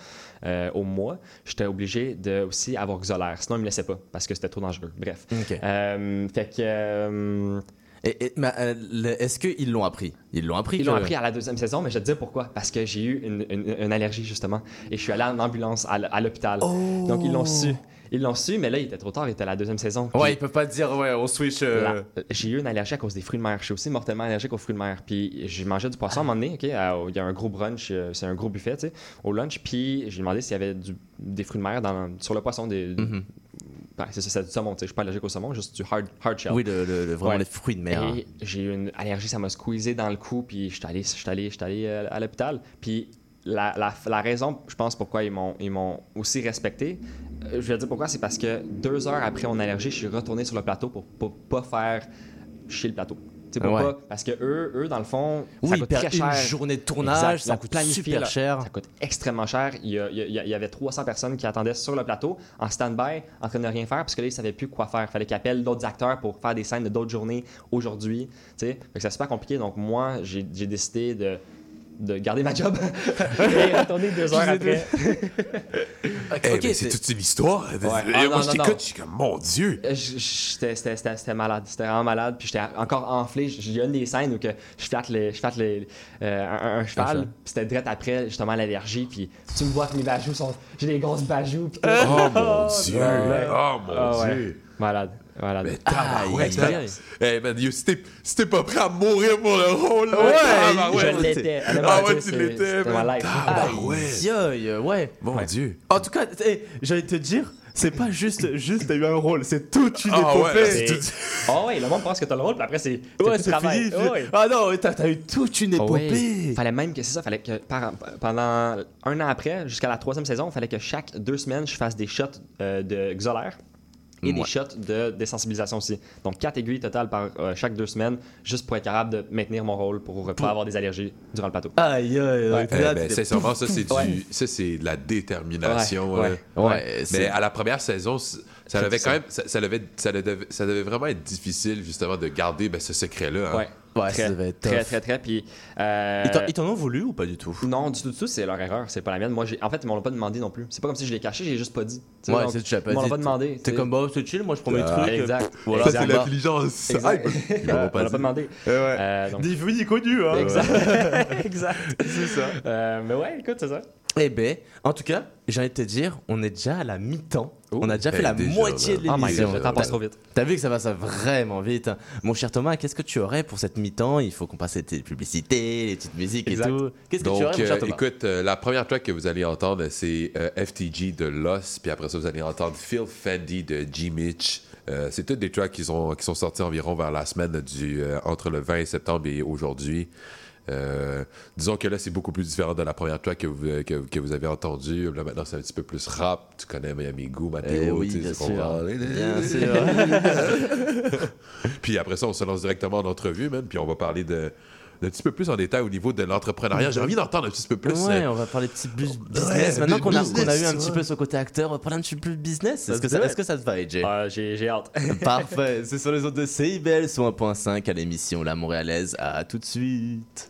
euh, au mois, j'étais obligé de aussi avoir Xolair. Sinon, ils me laissaient pas parce que c'était trop dangereux. Bref. Ok. Euh, fait que. Euh, Et, et- euh, est-ce qu'ils l'ont appris? Ils l'ont appris. ils l'ont appris à la deuxième saison, mais je vais te dire pourquoi. Parce que j'ai eu une, une- une allergie, justement. Et je suis allé en ambulance à, l'hôpital. Donc, ils l'ont su. Ils l'ont su, mais là, il était trop tard. Il était à la deuxième saison. Ouais, Puis, ils peuvent pas te dire ouais, on switch. euh, la- J'ai eu une allergie à cause des fruits de mer. Je suis aussi mortellement allergique aux fruits de mer. Puis j'ai mangé du poisson à un moment donné. ok, à- Il y a un gros brunch, euh, c'est un gros buffet, tu sais, au lunch. Puis j'ai demandé s'il y avait du- des fruits de mer dans, sur le poisson. Des, Mhm. Ben, c'est ça, c'est du saumon. Je suis pas allergique au saumon, juste du hard, hard shell. Oui, le, le- le- vraiment Ouais. les fruits de mer. hein. Et j'ai eu une allergie, ça m'a squeezé dans le cou, puis je suis allé, j'étais allé, j'étais allé euh, à l'hôpital. Puis la, la, la raison, je pense, pourquoi ils m'ont, ils m'ont aussi respecté, euh, je vais dire pourquoi, c'est parce que deux heures après mon allergie, je suis retourné sur le plateau pour, pour pas faire chier le plateau. Tu sais, pour Ouais. pas- parce que eux, eux, dans le fond, ça Oui, coûte per- très cher. une journée de tournage, Exact. ça coûte super cher. Ça coûte extrêmement cher. Il y, a- il y avait 300 personnes qui attendaient sur le plateau, en stand-by, en train de rien faire, parce que là, ils savaient plus quoi faire. Il fallait qu'ils appellent d'autres acteurs pour faire des scènes de d'autres journées aujourd'hui. tu sais. C'est super compliqué. Donc, moi, j'ai décidé de, de garder ma job (laughs) et retourner deux heures après. (laughs) Eh, ok, mais c'est c'est- toute une histoire. Ah, Moi, non, je t'écoute, je suis comme, mon Dieu. Euh, je- je- J'étais c'était- malade, c'était vraiment malade. Puis j'étais encore enflé. Il y a une des scènes où que je flatte, les, je flatte les, euh, un, un cheval. Puis c'était direct après, justement, l'allergie. Puis tu me vois que mes bajoux sont. J'ai des grosses bajoux. Puis tout. Oh (laughs) mon Dieu. ouais. Oh mon Ah, ouais. Dieu. Malade, Mais tabarouette, Aïe, hein. aïe. Eh man, yo, si t'es pas prêt à mourir pour le rôle, là, Ouais, je l'étais. Ah ouais, tu l'étais, man. Tabarouette. Ouais. Mon Dieu. En tout cas, j'allais te dire, c'est pas juste, juste t'as eu un rôle, c'est toute une Ah ouais, épopée. c'est C'est- Oh ouais, le monde pense que t'as le rôle, puis après, c'est. Ouais, tout c'est travail. fini. Oh, ouais. Ah non, t'as t'as eu toute une Ah ouais. épopée. Fallait même que c'est ça, fallait que par- pendant un an après, jusqu'à la troisième saison, fallait que chaque deux semaines, je fasse des shots euh, de Xolair et des shots de désensibilisation aussi. Donc quatre aiguilles totales par euh, chaque deux semaines, juste pour être capable de maintenir mon rôle pour, pas avoir des allergies durant le plateau. Aïe, aïe, aïe. Eh ben, t'es- sincèrement, ça, c'est ça, c'est de la détermination. Ouais, ouais. Mais à la première saison, ça devait ça. quand même, ça, ça devait, ça, devait, ça devait vraiment être difficile justement de garder ben, ce secret-là. hein. Ouais. Ouais, très, ça devait être très, très, très, Puis. euh, Ils t'en- ont voulu ou pas du tout? Non, du tout, du tout, c'est leur erreur, c'est pas la mienne. Moi, en fait, ils m'ont pas demandé non plus. C'est pas comme si je l'ai caché, j'ai juste pas dit. Ouais, c'est tu l'as pas Ils m'en dit. ont pas demandé. T'es comme, bah, c'est chill, moi je prends mes Ah, trucs. Exact. Voilà, Ça, Exact. c'est l'intelligence. Exact. Ils- m'ont Euh, pas pas demandé. Ouais. Euh, donc- Des vues connu, hein. Exact. (laughs) exact. C'est ça. Euh, mais ouais, écoute, c'est ça. Eh ben, en tout cas, j'ai envie de te dire, on est déjà à la mi-temps. Oh. on a déjà fait Eh, la déjà, moitié là. de Oh my l'émission. temps passe trop vite. T'as vu que ça va ça vraiment vite. hein. Mon cher Thomas, qu'est-ce que tu aurais pour cette mi-temps? Il faut qu'on passe les publicités, les petites musiques Exact. et tout. Qu'est-ce que tu aurais, Donc, mon cher euh, Thomas? écoute, euh, la première track que vous allez entendre, c'est euh, FTG de Lost, puis après ça, vous allez entendre Phil Fendi de G. Mitch. Euh, c'est toutes des tracks qui sont, qui sont sortis environ vers la semaine du, euh, entre le 20 septembre et aujourd'hui. Euh, disons que là, c'est beaucoup plus différent de la première track que vous, que, que vous avez entendue. Là, maintenant, c'est un petit peu plus rap. Tu connais Miami Goo, Mathéo, Eh oui, tu sais, bien sûr. Bien (laughs) sûr. Puis après ça, on se lance directement en entrevue, man. Puis on va parler de d'un petit peu plus en détail au niveau de l'entrepreneuriat. J'ai envie d'entendre un petit peu plus. Ouais, euh, on va parler petit bus- business. Ouais, Maintenant qu'on a, eu un petit peu ce côté acteur, on va parler un petit peu business. Est-ce que, est-ce que ça te va, AJ Ah, j'ai hâte. (laughs) Parfait, c'est sur les autres de CIBL sur 1.5 à l'émission La Montréalaise. À tout de suite.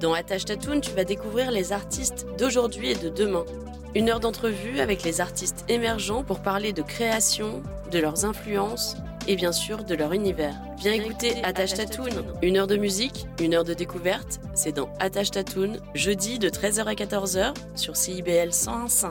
Dans Attache Tatoon, tu vas découvrir les artistes d'aujourd'hui et de demain. Une heure d'entrevue avec les artistes émergents pour parler de création, de leurs influences et bien sûr de leur univers. Viens écouter Attache Tatoon. Une heure de musique, une heure de découverte, c'est dans Attache Tatoon, jeudi de 13h à 14h sur CIBL 101.5.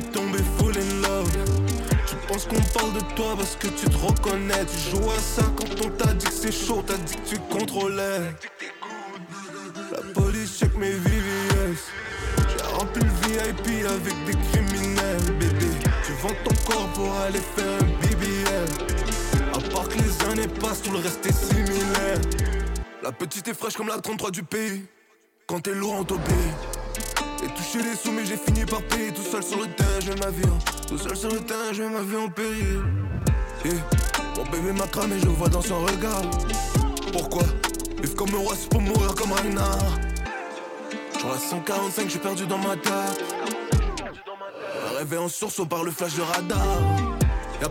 tombée full in love. Tu penses qu'on parle de toi parce que tu te reconnais. Tu joues à ça quand on t'a dit que c'est chaud T'as dit que tu contrôlais. La police check mes VVS J'ai rempli le VIP avec des criminels Bébé, tu vends ton corps pour aller faire un BBL À part que les années passent, tout le reste est similaire. La petite est fraîche comme la 33 du pays. Quand t'es lourd en topé Et touché les sous mais j'ai fini par payer. Tout seul sur le terrain je ma vie en- Tout seul sur le terrain je ma vie en péril. Et Mon bébé m'a cramé je vois dans son regard. Pourquoi? Vivre comme un roi c'est pour mourir comme un renard Sur la 145 j'ai perdu dans ma tête réveil en sursaut par le flash de radar. Y'a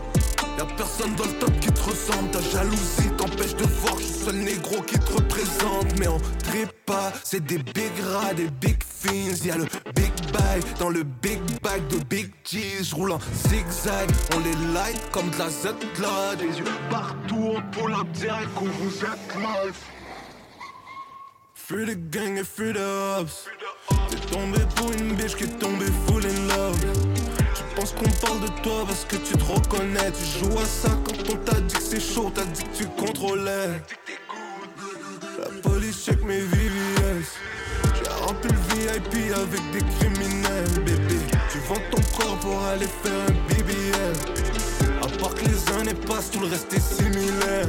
Y'a personne dans le top qui te ressemble Ta jalousie t'empêche de voir je suis le seul négro qui te représente. Mais on trépas, c'est des big rats, des big fins. Y'a le big bag dans le big bag de big cheese. Je roule en zigzag, on les light comme de la Z-Cloud Des yeux partout, on pull up direct qu'on vous êtes mal. Fuis les gangs et fuis les hops T'es tombé pour une bitch qui est tombée Penses qu'on parle de toi parce que tu te reconnais. Tu joues à ça quand on t'a dit que c'est chaud T'as dit que tu contrôlais. La police check mes VVS J'ai rempli le VIP avec des criminels Bébé, tu vends ton corps pour aller faire un BBL À part que les années passent, tout le reste est similaire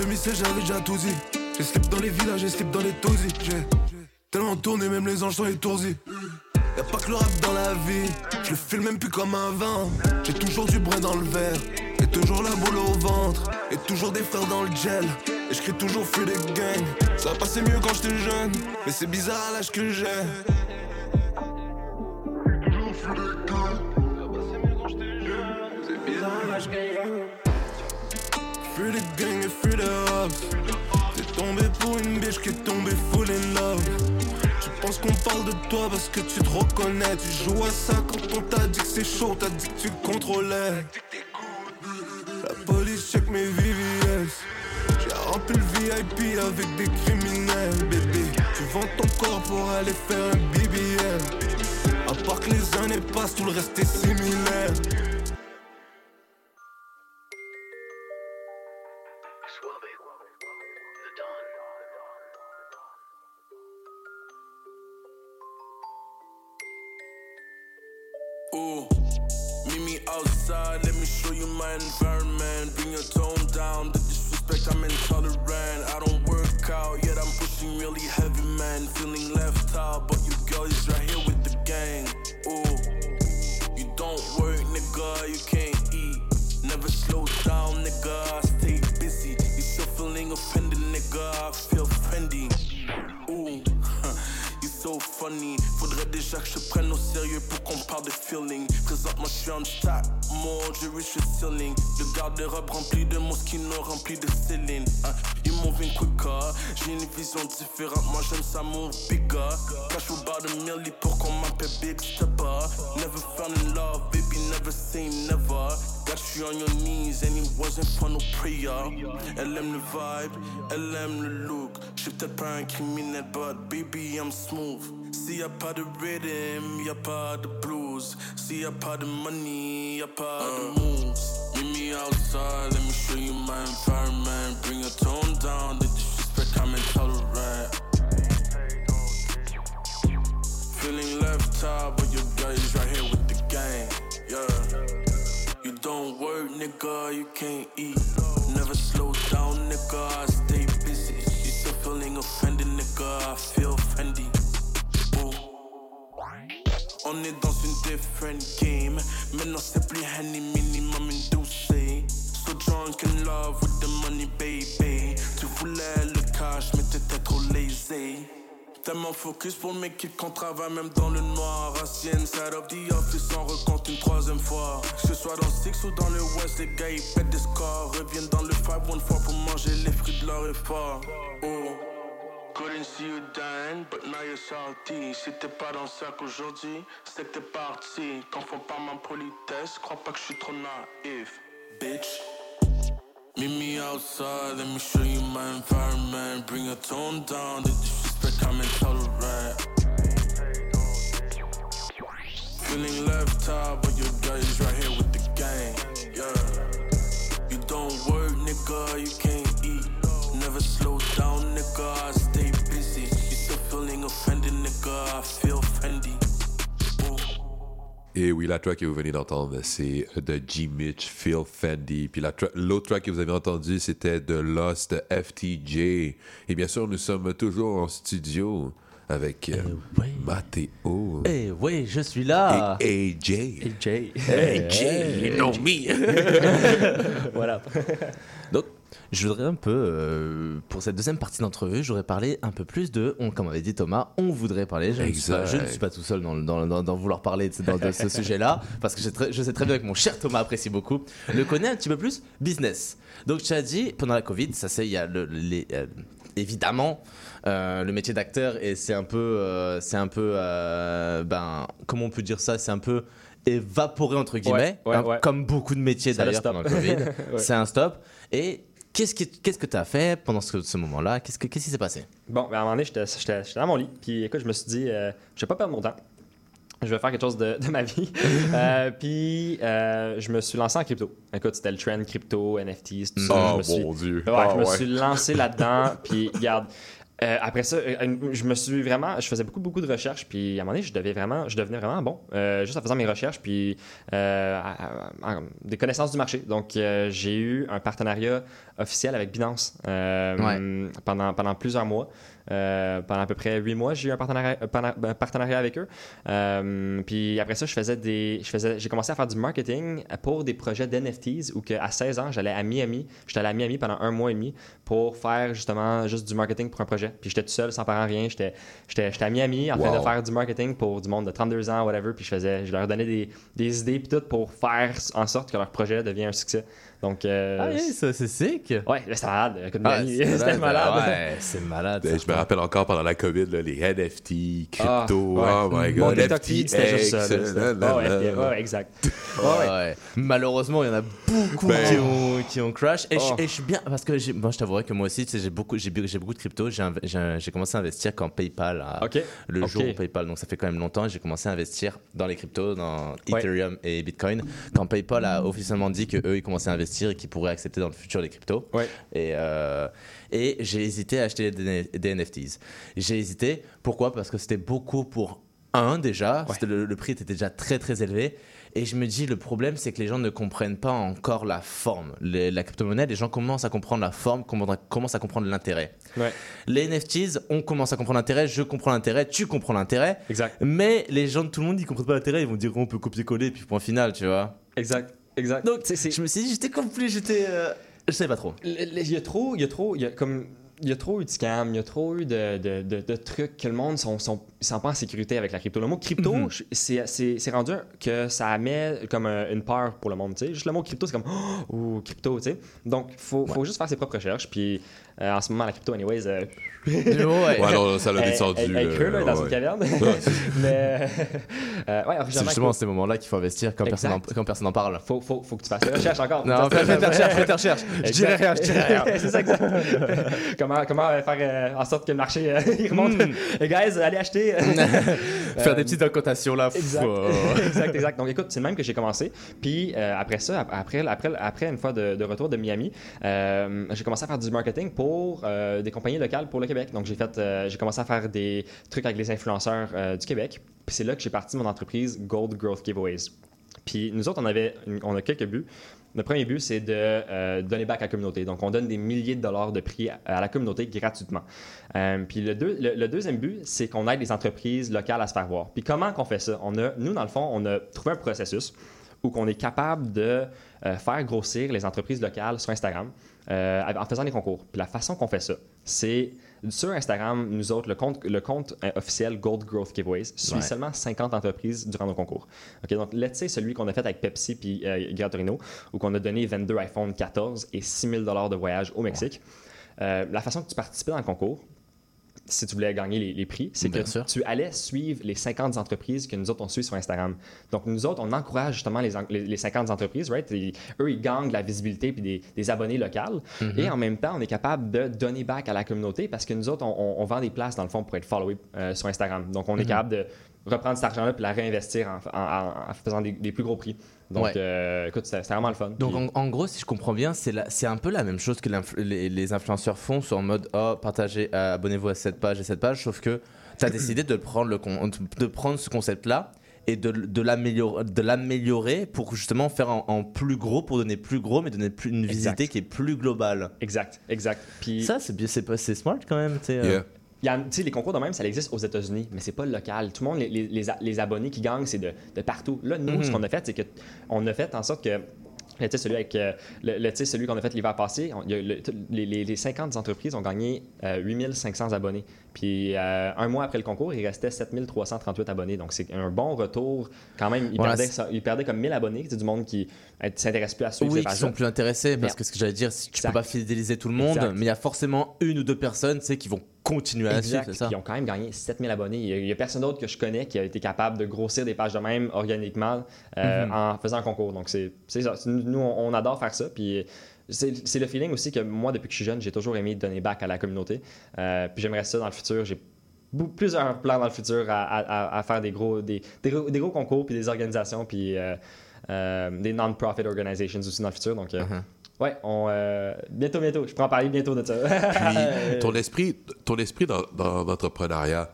2016 j'avais déjà tout dit J'ai slip dans les villages, j'ai slip dans les tosis J'ai tellement tourné, même les anges sont étourdis. Y'a pas que le rap dans la vie. Je le file même plus comme un vin. J'ai toujours du brin dans le verre. Et toujours la boule au ventre. Et toujours des frères dans le gel. Et je toujours fuis les gangs Ça passait mieux quand j'étais jeune. Mais c'est bizarre à l'âge que j'ai. C'est bizarre à l'âge que j'ai Les hops T'es tombé pour une bitch qui est tombée full in love. Tu penses qu'on parle de toi parce que tu te reconnais. Tu joues à ça quand on t'a dit que c'est chaud. T'as dit que tu contrôlais. La police check mes VVS J'ai rempli le VIP avec des criminels Bébé, tu vends ton corps pour aller faire un BBL À part que les années passent, tout le reste est similaire mon je the ceiling. Le garde-robe rempli de Moschino, rempli de Céline. Hein, you moving quicker. J'ai une vision différente, moi j'aime ça move bigger. Cash au bar de Millie pour qu'on m'appelle Big Stepper. Never fell in love, baby, never say never. Got you on your knees and it wasn't for no prayer. Elle aime le vibe, elle aime le look. Je suis peut-être pas un criminel, but baby, I'm smooth. Y a pas de rhythm, a pas de blues. See, a pas de money, y a pas the moves. Meet me outside, let me show you my environment. Bring your tone down, the disrespect I'm intolerant. Feeling left out, but your guy is right here with the gang. Yeah. You don't work, nigga, you can't eat. Never slow down, nigga, I stay busy. You still feeling offended, nigga, I feel On est dans une different game. Maintenant c'est plus Henny, minimum inducé. So drunk in love with the money, baby. Tu voulais le cash, mais t'étais trop lazy. Tellement focus pour make it qu'on travaille même dans le noir. Ancienne side of the office, on recompte une troisième fois. Que ce soit dans Six ou dans le West, les gars ils pètent des scores. Reviennent dans le 514 pour manger les fruits de leur effort. Oh. Couldn't see you dying, but now you're salty. Si t'es pas dans le sac aujourd'hui, c'est que t'es parti. Confonds pas ma politesse, crois pas que je suis trop naïf, bitch. Meet me outside, let me show you my environment. Bring your tone down, the disrespect I'm intolerant. Feeling left out, but your guy is right here with the gang. Yeah. You don't work, nigga, you can't eat. Never slow down, nigga, Et oui, la track que vous venez d'entendre, c'est de G. Mitch, Phil Fendi. Puis la tra- l'autre track que vous avez entendu, c'était de Lost FTJ. Et bien sûr, nous sommes toujours en studio avec euh, Mathéo. Eh oui, je suis là. Et AJ. AJ. AJ, you know me. (laughs) voilà. Donc, je voudrais un peu, euh, pour cette deuxième partie d'entrevue, j'aurais parlé un peu plus de, on, comme avait dit Thomas, on voudrait parler. Je, ne suis, pas, je ne suis pas tout seul dans, dans, dans- dans vouloir parler de, ce (laughs) sujet-là, parce que je sais, très, je sais très bien que mon cher Thomas apprécie beaucoup, le connaît un petit peu plus business. Donc, je t'ai dit, pendant la Covid, ça c'est, il y a le, les, euh, évidemment euh, le métier d'acteur et c'est un peu, c'est un peu, ben, comment on peut dire ça, c'est un peu évaporé entre guillemets, Ouais, ouais, hein, ouais. comme beaucoup de métiers d'ailleurs pendant le Covid. (laughs) C'est un stop. Et qu'est-ce que qu'est-ce que tu as fait pendant ce, ce moment-là? Qu'est-ce que- qu'est-ce qui s'est passé? Bon, ben, à un moment donné, j'étais dans mon lit. Puis écoute, je me suis dit, euh, je vais pas perdre mon temps. Je vais faire quelque chose de, de ma vie. (laughs) Euh, puis euh, je me suis lancé en crypto. Écoute, c'était le trend crypto, NFTs, tout ça. Oh, je me suis, Dieu. Ouais, Ah, je me ouais. suis lancé là-dedans. puis regarde. Euh, après ça, euh, je me suis vraiment, je faisais beaucoup beaucoup de recherches, puis à un moment donné, je devais vraiment, je devenais vraiment bon, euh, juste en faisant mes recherches, puis euh, à- à- à- des connaissances du marché. Donc, j'ai eu un partenariat officiel avec Binance pendant pendant plusieurs mois. Euh, pendant à peu près huit mois, j'ai eu un partenariat, un parna- un partenariat avec eux. Euh, puis après ça, je faisais des, je faisais, j'ai commencé à faire du marketing pour des projets d'NFTs où que à 16 ans, j'allais à Miami. J'étais allé à Miami pendant un mois et demi pour faire justement juste du marketing pour un projet. Puis j'étais tout seul, sans parents, rien. J'étais, j'étais, j'étais à Miami en train de faire du marketing pour du monde de 32 ans, whatever. Puis je faisais, je leur donnais des, des idées puis tout pour faire en sorte que leur projet devienne un succès. Donc, euh, Ah oui, ça c'est sick. Ouais, c'était malade. Ah, c'est (laughs) c'était malade. Ouais, c'est malade. Ben, je me rappelle encore pendant la COVID, là, les NFT, Ah, crypto, ouais. oh my Mon god, feed, c'était juste ça, là, Ouais, exact. (laughs) Ouais, ouais. Malheureusement, il y en a beaucoup Ben. qui, ont, qui ont crash. Et, je- Oh. et je suis bien, parce que moi, je t'avouerais que moi aussi, tu sais, j'ai beaucoup, j'ai, beaucoup de crypto. J'ai, commencé à investir quand PayPal, a, Ok. le jour où PayPal, donc ça fait quand même longtemps, j'ai commencé à investir dans les cryptos, dans Ouais. Ethereum et Bitcoin. Quand PayPal a officiellement dit qu'eux, ils commençaient à investir et qu'ils pourraient accepter dans le futur les cryptos. Ouais. Et, euh, et j'ai hésité à acheter des, des NFTs. J'ai hésité, pourquoi? Parce que c'était beaucoup pour un déjà, c'était le, le prix était déjà très très élevé. Et je me dis, le problème, c'est que les gens ne comprennent pas encore la forme. Les- la crypto-monnaie, les gens commencent à comprendre la forme, commencent à comprendre l'intérêt. Ouais. Les NFTs, on commence à comprendre l'intérêt, je comprends l'intérêt, tu comprends l'intérêt. Exact. Mais les gens de tout le monde, ils comprennent pas l'intérêt, ils vont dire on peut copier-coller, puis point final, tu vois. Exact. Exact. Donc, je me suis dit, j'étais confus, j'étais. euh, je sais pas trop. Il y a trop, il y a trop, il y a comme. Il y a trop eu de scams, il y a trop eu de, de, de, de trucs que le monde sont, sont, ils sont pas en sécurité avec la crypto. Le mot crypto, Mhm. je- c'est- c'est c'est rendu que ça met comme une peur pour le monde. tu sais. Juste le mot crypto, c'est comme oh, ouh, crypto. tu sais. Donc, il faut, faut juste faire ses propres recherches. Puis euh, en ce moment, la crypto, anyways. euh, Ouais. Ouais, non, ça l'a elle- descendu, Elle, elle là, creux, là, dans ouais. une caverne. Ouais. (laughs) Mais. euh, ouais, C'est justement à ces moments-là qu'il faut investir quand personne, en, Exact. quand personne en parle. Faut, faut, faut que tu fasses tes recherches encore. Non, fais- fais tes recherches, fais tes recherches. Je dirais rien, je dirais rien. (laughs) c'est ça, exact. comment comment euh, faire euh, en sorte que le marché euh, (laughs) il remonte. Les guys, allez acheter. Faire des petites incotations là. Exact. (laughs) exact, exact. Donc écoute, c'est le même que j'ai commencé. Puis euh, après ça, ap- après, après, après une fois de, de retour de Miami, euh, j'ai commencé à faire du marketing pour euh, des compagnies locales pour le Québec. Donc j'ai fait, j'ai commencé à faire des trucs avec les influenceurs du Québec. Puis c'est là que j'ai parti mon entreprise Gold Growth Giveaways. Puis nous autres, on avait, on a quelques buts. Le premier but, c'est de euh, donner back à la communauté. Donc, on donne des milliers de dollars de prix à, à la communauté gratuitement. Euh, puis le, deux- le- le deuxième but, c'est qu'on aide les entreprises locales à se faire voir. Puis comment qu'on fait ça? On a, nous, dans le fond, on a trouvé un processus où qu'on est capable de euh, faire grossir les entreprises locales sur Instagram euh, en faisant des concours. Puis la façon qu'on fait ça, c'est sur Instagram, nous autres, le compte, le compte euh, officiel Gold Growth Giveaways suit Ouais. seulement 50 entreprises durant nos concours. OK, donc, let's say celui qu'on a fait avec Pepsi puis euh, Gran Torino, où qu'on a donné 22 iPhone 14 et 6 000 de voyage au Mexique. La façon que tu participais dans le concours, si tu voulais gagner les, les prix, c'est que sûr. tu allais suivre les 50 entreprises que nous autres on suit sur Instagram. Donc nous autres, on encourage justement les, les, les 50 entreprises, right? Et eux, ils gagnent de la visibilité puis des, des abonnés locaux. Mhm. Et en même temps, on est capable de donner back à la communauté parce que nous autres, on, on- on vend des places dans le fond pour être followé euh, sur Instagram. Donc on est Mhm. capable de reprendre cet argent-là puis la réinvestir en, en- en- en faisant des, des plus gros prix. Donc Ouais. euh, écoute, c'est vraiment le fun. Donc Puis- en, en gros, si je comprends bien, c'est un peu la même chose que les, les influenceurs font, sur en mode oh partagez, euh, abonnez-vous à cette page et cette page, sauf que tu as (coughs) décidé de prendre le con- de prendre ce concept-là et de, de l'améliorer pour justement faire en, en plus gros pour donner plus gros mais donner plus une visibilité qui est plus globale. Exact, exact. Puis ça c'est bien c'est pas- c'est smart quand même, tu sais. euh. Sais, les concours de même, ça existe aux États-Unis, mais c'est pas local. Tout le monde, les, les- abonnés qui gagnent, c'est de, de partout. Là, nous, Mhm. ce qu'on a fait, c'est que on a fait en sorte que. Tu celui, avec, euh, le, le- celui qu'on a fait l'hiver passé, on- le- les, les- les 50 entreprises ont gagné euh, 8500 abonnés. Puis euh, un mois après le concours, il restait 7338 abonnés. Donc c'est un bon retour quand même. Il, Voilà, perdait, c'est- ça- il perdait comme 1000 abonnés. C'est du monde qui euh, s'intéresse plus à suivre Oui, qui sont plus intéressés parce que ce que j'allais dire, c'est que tu peux Exact. pas fidéliser tout le monde, Exact. mais il y a forcément une ou deux personnes, tu sais, qui vont continuer à suivre, Exact. c'est ça. Puis ils ont quand même gagné 7000 abonnés. Il n'y a, personne d'autre que je connais qui a été capable de grossir des pages de même organiquement euh, Mhm. en faisant un concours. Donc, c'est ça. Nous, on, adore faire ça. Puis c'est c'est le feeling aussi que moi, depuis que je suis jeune, j'ai toujours aimé donner back à la communauté. Euh, puis j'aimerais ça dans le futur. J'ai plusieurs plans dans le futur à, à- à- à faire des gros, des, des gros, des gros concours, puis des organisations, puis euh, euh, des non-profit organizations aussi dans le futur. Donc, euh, Uh-huh. Ouais, on, euh, bientôt, bientôt. Je pourrais en parler bientôt de ça. Puis (laughs) ton esprit, ton esprit dans, dans l'entrepreneuriat,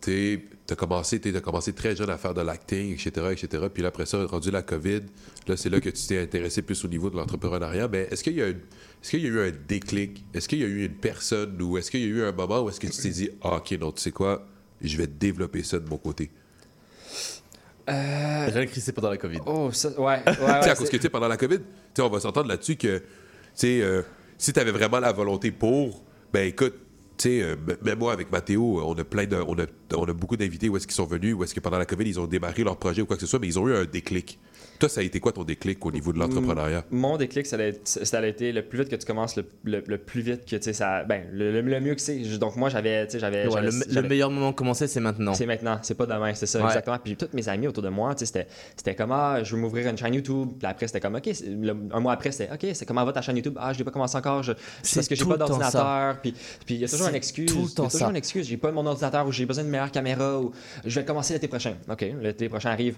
tu as commencé, t'as commencé très jeune à faire de l'acting, etc., etc. Puis là, après ça, rendu la COVID, là, c'est là que tu t'es intéressé plus au niveau de l'entrepreneuriat. Mais est-ce qu'il y est-ce qu'il y a eu un déclic? Est-ce qu'il y a eu une personne ou est-ce qu'il y a eu un moment où est-ce que tu t'es dit, ah, OK, non, tu sais quoi, je vais développer ça de mon côté? Euh, Rien crissé pendant la Covid. Oh, ça, ouais. ouais, (laughs) Tu sais, ouais, à cause que, tu sais, pendant la COVID, tu sais, on va s'entendre là-dessus que, tu sais, euh, si tu avais vraiment la volonté pour, ben écoute, tu sais, euh, même moi avec Mathéo, on a plein de, on a, on a beaucoup d'invités où est-ce qu'ils sont venus, où est-ce que pendant la COVID, ils ont démarré leur projet ou quoi que ce soit, mais ils ont eu un déclic. Toi, ça a été quoi ton déclic au niveau de l'entrepreneuriat? Mon déclic, ça a, été, ça a été le plus vite que tu commences, le, le- le plus vite que tu sais, ça. Ben, le, le- le mieux que c'est. Donc, moi, j'avais. tu sais, j'avais Ouais, j'avais- le, meilleur moment de commencer, c'est maintenant. C'est maintenant, c'est pas demain, c'est ça, Ouais. exactement. Puis tous mes amis autour de moi, tu sais, c'était, c'était comme, ah, je veux m'ouvrir une chaîne YouTube. Puis après, c'était comme, OK, un mois après, c'était, OK, c'est comment va ta chaîne YouTube? Ah, je l'ai pas commencé encore, je, C'est parce que j'ai pas d'ordinateur. Puis puis il y a toujours C'est une excuse. tout le il y temps a toujours ça. une excuse. J'ai pas mon ordinateur ou j'ai besoin d'une caméra ou je vais commencer l'été prochain. OK, l'été prochain arrive.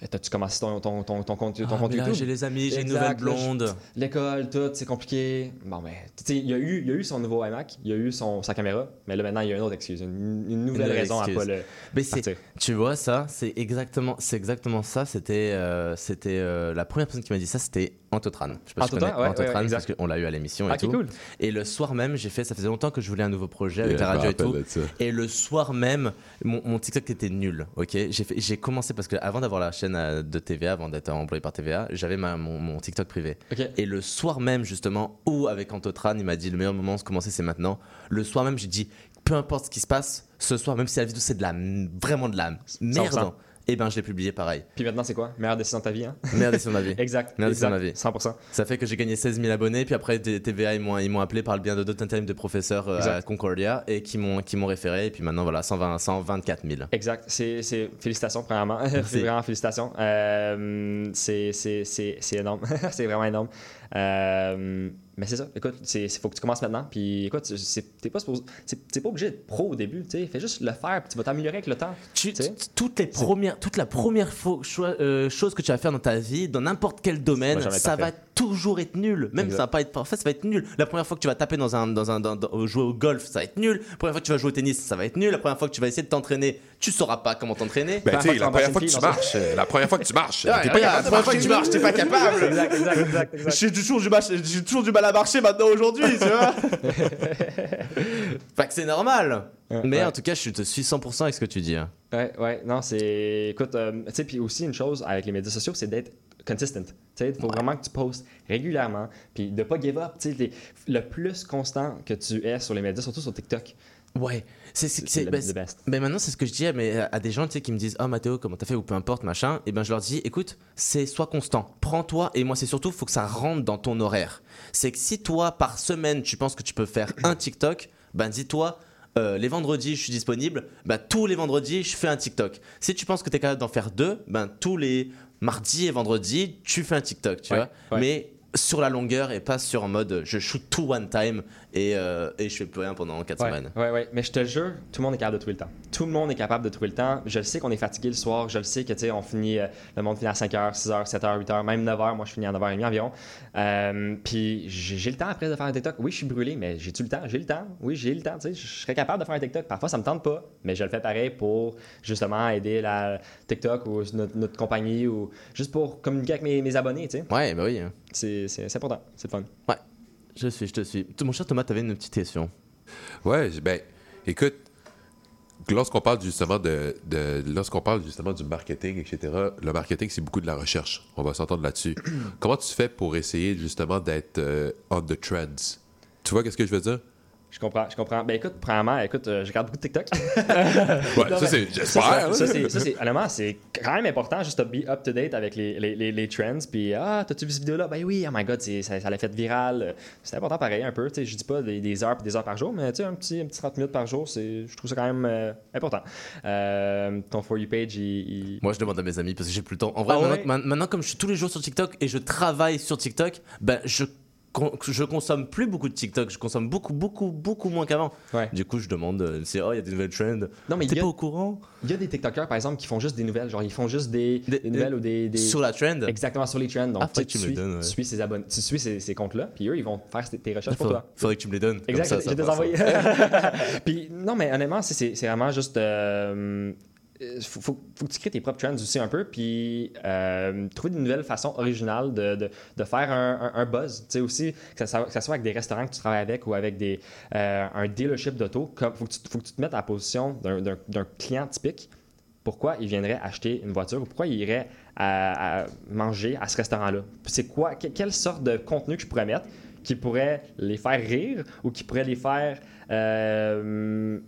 Mais T'as-tu commencé ton, ton, ton, ton compte, ton Ah, compte mais YouTube? j'ai les amis, j'ai une nouvelle blonde. L'école, tout, c'est compliqué. Bon, ben, tu sais, il y, a eu- il y a eu son nouveau iMac, il y a eu son, sa caméra, mais là, maintenant, il y a une autre excuse, une, une nouvelle raison excuse. à pas le. Mais c'est, tu vois ça, c'est exactement, c'est exactement ça. C'était, euh, c'était euh, la première personne qui m'a dit ça, c'était Antotran. Je sais pas si tu Antotran, connais ouais, Antotran, ouais, parce qu'on l'a eu à l'émission et Ah, tout. cool. Et le soir même, j'ai fait, ça faisait longtemps que je voulais un nouveau projet avec Yeah, la radio et tout. Et le soir même, mon, mon TikTok était nul. Ok, j'ai fait, j'ai commencé parce que avant d'avoir la chaîne euh, de TVA, avant d'être employé par TVA, j'avais mon, mon TikTok privé. Et le soir même, justement, où avec Antotran, il m'a dit le meilleur moment de commencer, c'est maintenant. Le soir même, j'ai dit peu importe ce qui se passe, ce soir, même si la vidéo c'est de la vraiment de la merde, 100%. et ben je l'ai publié pareil. Puis maintenant, c'est quoi? Meilleure décision de ta vie, hein? Meilleure décision de ma vie. (laughs) Exact. Meilleure décision de ma vie. exact, 100%. Ça fait que j'ai gagné 16 000 abonnés, puis après T- TVA ils m'ont appelé par le bien de d'autres intérims de professeurs euh, à. Concordia et qui m'ont référé et puis maintenant voilà 120 124 000. Exact. C'est, c'est- félicitations, premièrement. (laughs) Merci. c'est vraiment félicitations. Euh, c'est, c'est, c'est, c'est énorme. (laughs) c'est vraiment énorme. Euh, mais c'est ça. Écoute, c'est, c'est- faut que tu commences maintenant. Puis écoute, c'est, t'es pas, supposé- c'est, c'est pas obligé d'être pro au début. tu sais. Fais juste le faire, puis tu vas t'améliorer avec le temps. Tu, Tu sais. t- toutes les premières, toute la première fo- choi- euh, chose que tu vas faire dans ta vie, dans n'importe quel domaine, Ça va être. Toujours être nul. Même ça va pas être parfait, ça va être nul. La première fois que tu vas taper dans un, dans un, dans- dans- jouer au golf, ça va être nul. La première fois que tu vas jouer au tennis, ça va être nul. La première fois que tu vas essayer de t'entraîner, tu sauras pas comment t'entraîner. Ben, tu sais, la première fois que tu marches, la première fois que tu marches, Ouais, t'es pas capable la première fois que tu marches, t'es pas capable. Exact, exact, exact, exact. J'ai toujours, du mal- j'ai toujours du mal à marcher maintenant aujourd'hui, tu vois. fait que c'est normal. Ouais, Mais ouais. en tout cas, je te suis 100% avec ce que tu dis. hein. Ouais, ouais, non, c'est. Écoute, euh, tu sais, puis aussi une chose avec les médias sociaux, c'est d'être consistent. Il faut vraiment que tu postes régulièrement, puis de pas give up. Le plus constant que tu es sur les médias, surtout sur TikTok. Ouais, c'est c'est- ben, ben maintenant c'est ce que je dis à, mais à des gens tu sais, qui me disent ah Mathéo comment t'as fait ou peu importe machin. Et ben je leur dis écoute c'est soit constant. Prends-toi et moi c'est surtout faut que ça rentre dans ton horaire. C'est que si toi par semaine tu penses que tu peux faire un TikTok ben dis-toi euh, les vendredis je suis disponible. Ben tous les vendredis je fais un TikTok. Si tu penses que tu es capable d'en faire deux ben tous les mardis et vendredis tu fais un TikTok tu Ouais, vois ouais. mais sur la longueur et pas sur en mode je shoot tout one time et, euh, et je fais plus rien pendant 4 Ouais, semaines ouais, ouais. Mais je te jure, tout le monde est capable de trouver le temps. Tout le monde est capable de trouver le temps. Je le sais qu'on est fatigué le soir. Je le sais que, tu sais, on finit, euh, le monde finit à 5h, 6h, 7h, 8h, même 9h. Moi, je finis à 9h30 environ. Euh, puis j'ai le temps après de faire un TikTok. Oui, je suis brûlé, mais j'ai-tu le temps? J'ai le temps. Oui, j'ai le temps, tu sais. Je serais capable de faire un TikTok. Parfois, ça me tente pas, mais je le fais pareil pour, justement, aider la TikTok ou notre, notre compagnie ou juste pour communiquer avec mes, mes abonnés, tu sais. ouais bah oui hein. C'est important. C'est fun. Ouais, je suis, je te suis. Mon cher Thomas, t'avais une petite question. Ouais, ben, écoute, lorsqu'on parle justement de, de- lorsqu'on parle justement du marketing, etc. Le marketing, c'est beaucoup de la recherche. On va s'entendre là-dessus. (clears throat) Comment tu fais pour essayer justement d'être euh, on the trends? Tu vois qu'est-ce que je veux dire? Je comprends, je comprends. Ben écoute, premièrement, écoute, euh, je regarde beaucoup de TikTok. (laughs) Ouais, Non, ça c'est, j'espère. ça, c'est, ça, c'est- honnêtement, c'est quand même important juste de be up to date avec les, les, les, les trends. Puis, ah, t'as-tu vu cette vidéo-là? Ben oui, oh my god, c'est- ça, ça l'a fait viral. C'est important pareil un peu. Tu sais, je dis pas des, des heures des heures par jour, mais tu sais, un petit, un petit 30 minutes par jour, c'est, je trouve ça quand même euh, important. Euh, ton For You page, il. il- Moi, je demande à mes amis parce que j'ai plus le temps. En vrai, Ah maintenant, ouais? maintenant, comme je suis tous les jours sur TikTok et je travaille sur TikTok, ben je je consomme plus beaucoup de TikTok. Je consomme beaucoup, beaucoup, beaucoup moins qu'avant. Ouais. Du coup, je demande, euh, c'est oh, il y a des nouvelles trends. Non, mais T'es pas au courant? Il y a des TikTokers, par exemple, qui font juste des nouvelles. Genre, ils font juste des, Des- des nouvelles ou des, des- sur la trend Exactement, sur les trends. Donc, Ah, tu, tu me suis, donnes, ouais. tu suis ces abonnés, tu suis ces, ces comptes-là, puis eux, ils vont faire tes recherches pour toi. faudrait que tu me les donnes. Exact, je vais les envoyer. (laughs) Puis non, mais honnêtement, c'est vraiment juste. euh, faut, faut, faut que tu crées tes propres trends aussi un peu, puis euh, trouver de nouvelles façons originales de, de, faire un, buzz. Tu sais aussi, que ça, soit avec des restaurants que tu travailles avec ou avec des, euh, un dealership d'auto, comme- faut, que tu- faut que tu te mettes à la position d'un- client typique. Pourquoi il viendrait acheter une voiture ou pourquoi il irait manger à ce restaurant-là? C'est quoi, que- quelle sorte de contenu que je pourrais mettre qui pourrait les faire rire ou qui pourrait les faire euh,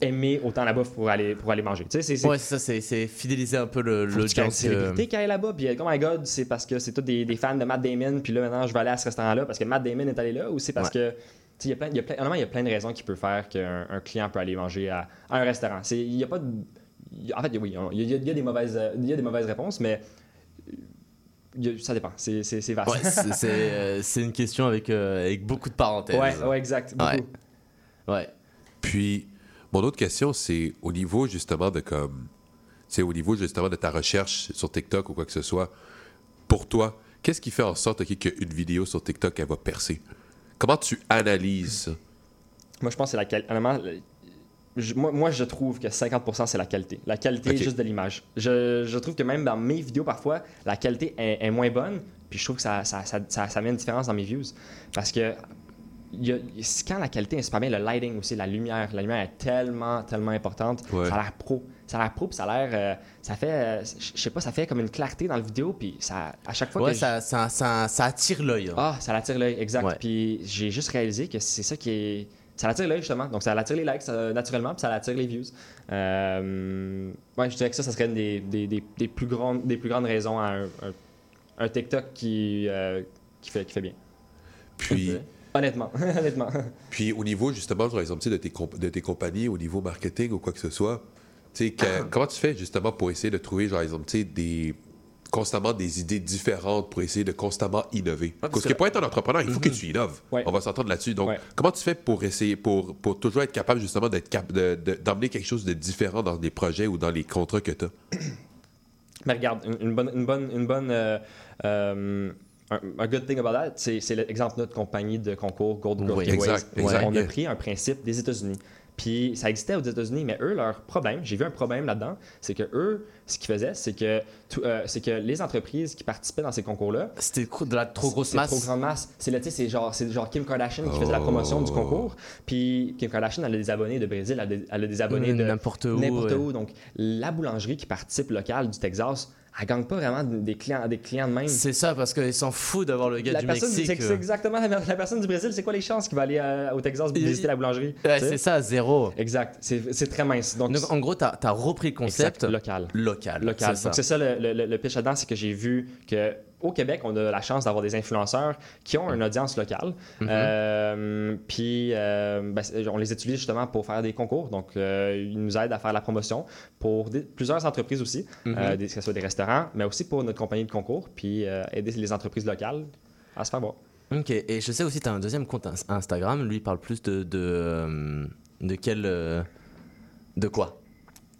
aimer autant bouffe pour aller, pour aller manger. Tu sais, c'est, c'est- Ouais, c'est ça, c'est- c'est fidéliser un peu le- que une l'audience. euh, célébrité qui aille là-bas. Puis, oh my god, c'est parce que c'est tous des, des fans de Matt Damon. Puis là, maintenant, je vais aller à ce restaurant-là parce que Matt Damon est allé là. Ou c'est parce que. tu sais, Il y, a plein, il, y a plein, il y a plein de raisons qui peuvent faire qu'un un client peut aller manger à, à un restaurant. C'est- Il y a pas de. En fait, oui, il y a, il y a des, mauvaises, euh, il y a des mauvaises réponses, mais ça dépend. C'est c'est- c'est vaste. Ouais, c'est- (laughs) c'est euh, c'est une question avec, euh, avec beaucoup de parenthèses. Ouais, ouais, exact. Beaucoup. Ouais. Ouais. Puis, mon autre question, c'est au niveau justement de comme. sais, au niveau justement de ta recherche sur TikTok ou quoi que ce soit, pour toi, qu'est-ce qui fait en sorte qu'une vidéo sur TikTok, elle va percer? Comment tu analyses ça? Moi, je pense que c'est la le- je- moi, moi, je trouve que 50% c'est la qualité. La qualité juste de l'image. Je, je trouve que même dans mes vidéos, parfois, la qualité est, est moins bonne. Puis je trouve que ça, ça, ça, ça, ça met une différence dans mes views. Parce que il y a- c'est quand la qualité est super bien, le lighting aussi, la lumière. La lumière est tellement, tellement importante. Ouais. Ça a l'air pro. Ça a l'air pro, puis ça a l'air. euh, ça fait. euh, je sais pas, ça fait comme une clarté dans la vidéo. Puis ça, à chaque fois Ouais, que. ça, ça, ça, ça attire l'œil. hein. ah, ça l'attire l'œil, exact. Ouais. Puis j'ai juste réalisé que c'est ça qui est. Ça l'attire l'œil, justement. Donc ça l'attire les likes euh, naturellement, puis ça l'attire les views. Euh, Ouais, je dirais que ça, ça serait une des, des, des, des plus, grandes, des plus grandes raisons à un, un, un TikTok qui, qui, fait, qui fait bien. Puis, Honnêtement, (laughs) honnêtement. puis au niveau justement, par exemple, de tes, de tes compagnies, au niveau marketing ou quoi que ce soit, que- (coughs) comment tu fais justement pour essayer de trouver, genre, exemple, des constamment des idées différentes pour essayer de constamment innover? parce parce que- pour être un entrepreneur, il faut que tu innoves. Ouais. On va s'entendre là-dessus. Donc, Ouais. comment tu fais pour essayer, pour, pour toujours être capable justement d'être cap- de- de- d'emmener quelque chose de différent dans les projets ou dans les contrats que tu as? (coughs) Mais regarde, une, une bonne, une bonne, une bonne euh, euh, un, un good thing about that, c'est l'exemple de notre compagnie de concours Gold Growth Oui. Exact, exact. On a pris un principe des États-Unis. Puis ça existait aux États-Unis, mais eux, leur problème, j'ai vu un problème là-dedans, c'est que eux, ce qu'ils faisaient, c'est que, euh, c'est que les entreprises qui participaient dans ces concours-là, C'était de la trop grosse c'est masse. trop grande masse. C'est là, tu sais, c'est genre, c'est genre Kim Kardashian qui faisait la promotion du Oh. concours. Puis Kim Kardashian, elle a des abonnés de Brésil, elle a des, elle a des abonnés Mm, de n'importe où, N'importe ouais. où. Donc la boulangerie qui participe locale du Texas, elle gagne pas vraiment des clients, des clients de même. C'est ça, parce qu'ils s'en foutent d'avoir le gars La du personne, Mexique. c'est c'est euh. exactement la, la personne du Brésil, c'est quoi les chances qu'il va aller euh, au Texas Il- visiter la boulangerie? Tu c'est ça, zéro. Exact. C'est c'est très mince. Donc, Donc, en gros, t'as as repris le concept exact, local. local. local. c'est Donc, ça. c'est ça le, le- le- le pitch là-dedans, c'est que j'ai vu que au Québec, on a la chance d'avoir des influenceurs qui ont une audience locale. Mhm. Euh, puis, euh, ben, on les utilise justement pour faire des concours. Donc, euh, ils nous aident à faire la promotion pour des- plusieurs entreprises aussi, Mhm. euh, des- que ce soit des restaurants, mais aussi pour notre compagnie de concours, puis aider les entreprises locales à se faire voir. Ok, et je sais aussi, tu as un deuxième compte ins- Instagram. Lui, il parle plus de. De, de quel. de quoi?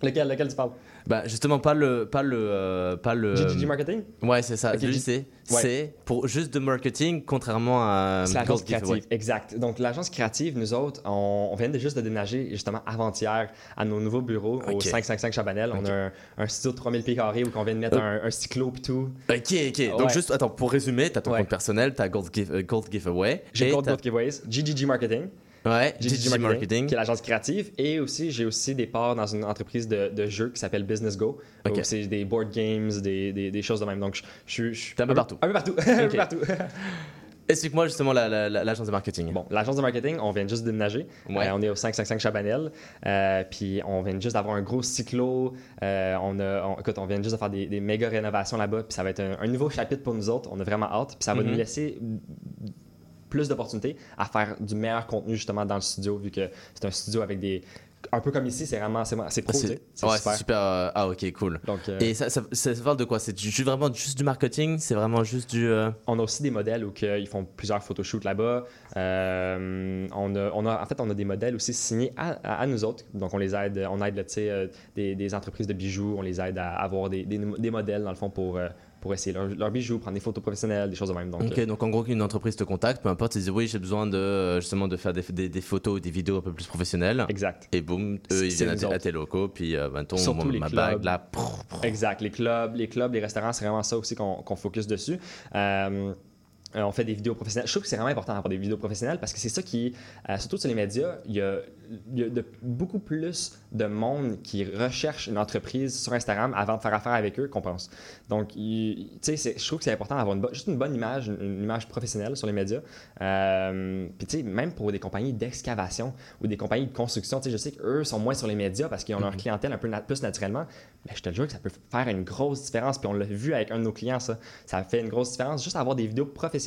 Lequel, lequel tu parles? Bah, justement, pas le. Pas le, euh, pas le GGG Marketing? Ouais, c'est ça. Ok, Lui, G- c'est Ouais. pour juste de marketing, contrairement à. C'est l'agence Gold créative, exact. Donc, l'agence créative, nous autres, on, on vient de juste de déménager justement avant-hier à nos nouveaux bureaux au Ok. 555 Chabanel. On a un, un studio de 3000 pieds carrés où on vient de mettre Euh. un, un cyclo et tout. Ok, ok. Donc, Ouais. juste, attends, pour résumer, tu as ton compte personnel, tu as Gold, Give- euh, Gold Giveaway. J'ai Gold t'as- Growth Giveaways, GGG Marketing, Ouais, GG Marketing, qui est l'agence créative. Et aussi, j'ai aussi des parts dans une entreprise de, de jeux qui s'appelle Business Go. Ok. où C'est des board games, des, des, des choses de même. Donc, je, suis T'es un peu partout. Un peu partout. (laughs) un peu partout. (laughs) Explique-moi justement la- la- la- l'agence de marketing. Bon, l'agence de marketing, on vient juste de déménager. Ouais. Euh, on est au 555 Chabanel. Euh, puis on vient juste d'avoir un gros cyclo. Euh, on a, on- écoute, on vient juste de faire des, des méga rénovations là-bas. Puis ça va être un, un nouveau chapitre pour nous autres. On a vraiment hâte. Puis ça va Mhm. nous laisser plus d'opportunités à faire du meilleur contenu justement dans le studio, vu que c'est un studio avec des. Un peu comme ici, c'est vraiment c'est, c'est pro. C'est ouais, super. euh, ah, ok, cool. Donc, euh, Et ça, ça, ça, ça parle de quoi? C'est juste vraiment juste du marketing? C'est vraiment juste du. euh, On a aussi des modèles où ils font plusieurs photoshoots là-bas. On, a, on a, en fait, on a des modèles aussi signés à, à- à nous autres. Donc, on les aide, on aide là, tu sais, des, des entreprises de bijoux, on les aide à avoir des, des, des modèles, dans le fond, pour, pour essayer leurs leurs bijoux, prendre des photos professionnelles, des choses de même. Donc, Ok, donc en gros, qu'une entreprise te contacte, peu importe, ils disent oui, j'ai besoin de euh, justement de faire des, des, des photos ou des vidéos un peu plus professionnelles. Exact. Et boum, eux, ils viennent à, tes- à autres. tes locaux, puis euh, ben, ton, Surtout ma bague là. Exact. Les clubs, les clubs, les restaurants, c'est vraiment ça aussi qu'on qu'on focus dessus. Euh, euh, on fait des vidéos professionnelles. Je trouve que c'est vraiment important d'avoir des vidéos professionnelles parce que c'est ça qui, euh, surtout sur les médias, il y a, il y a de- beaucoup plus de monde qui recherche une entreprise sur Instagram avant de faire affaire avec eux qu'on pense. Donc, tu sais, je trouve que c'est important d'avoir une juste une bonne image, une, une image professionnelle sur les médias. Euh, Puis, tu sais, même pour des compagnies d'excavation ou des compagnies de construction, tu sais, je sais qu'eux sont moins sur les médias parce qu'ils ont leur clientèle un peu na- plus naturellement. Mais je te jure que ça peut faire une grosse différence. Puis, on l'a vu avec un de nos clients, ça. Ça fait une grosse différence. Juste avoir des vidéos professionnelles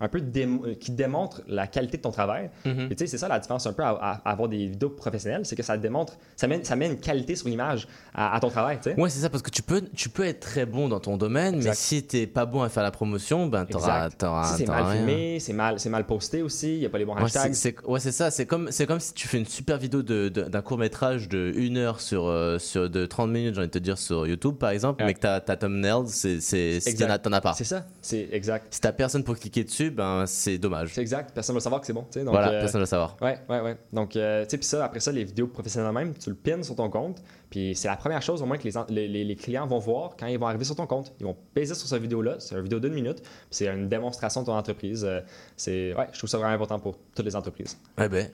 un peu démo- euh, qui démontrent la qualité de ton travail. Mhm. Et tu sais, c'est ça la différence un peu à, avoir des vidéos professionnelles, c'est que ça démontre, ça met, ça met une qualité sur l'image à, à ton travail, tu sais. Ouais, c'est ça, parce que tu peux, tu peux être très bon dans ton domaine, mais si t'es pas bon à faire la promotion, ben t'auras, Si c'est mal rien. filmé, c'est mal, mal posté aussi, il n'y a pas les bons Ouais, hashtags. c'est, ouais, c'est ça. C'est comme, c'est comme si tu fais une super vidéo de, d'un court métrage de 1 heure sur, euh, sur de 30 minutes, j'ai envie de te dire, sur YouTube par exemple, Ouais. mais que t'as, t'as thumbnails, c'est, c'est, t'en as pas. C'est ça, c'est exact. Si t'as personne pour cliquer dessus, ben c'est dommage. C'est exact, personne ne va savoir que c'est bon, tu sais. donc, voilà, euh, personne ne va savoir. Ouais, ouais, ouais. Donc, euh, tu sais, puis ça, après ça, les vidéos professionnelles même, tu le pins sur ton compte. Puis c'est la première chose au moins que les, en- les, les- les clients vont voir quand ils vont arriver sur ton compte. Ils vont baiser sur cette vidéo-là. C'est une vidéo d'une minute. Puis c'est une démonstration de ton entreprise. Euh, c'est, ouais, je trouve ça vraiment important pour toutes les entreprises. Eh ben,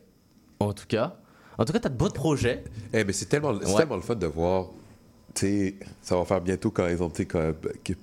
en tout cas, en tout cas, t'as de beaux projets. Eh, mais c'est tellement, c'est Ouais. tellement le fun de voir. Sais, ça va faire bientôt, quand ils ont, quand-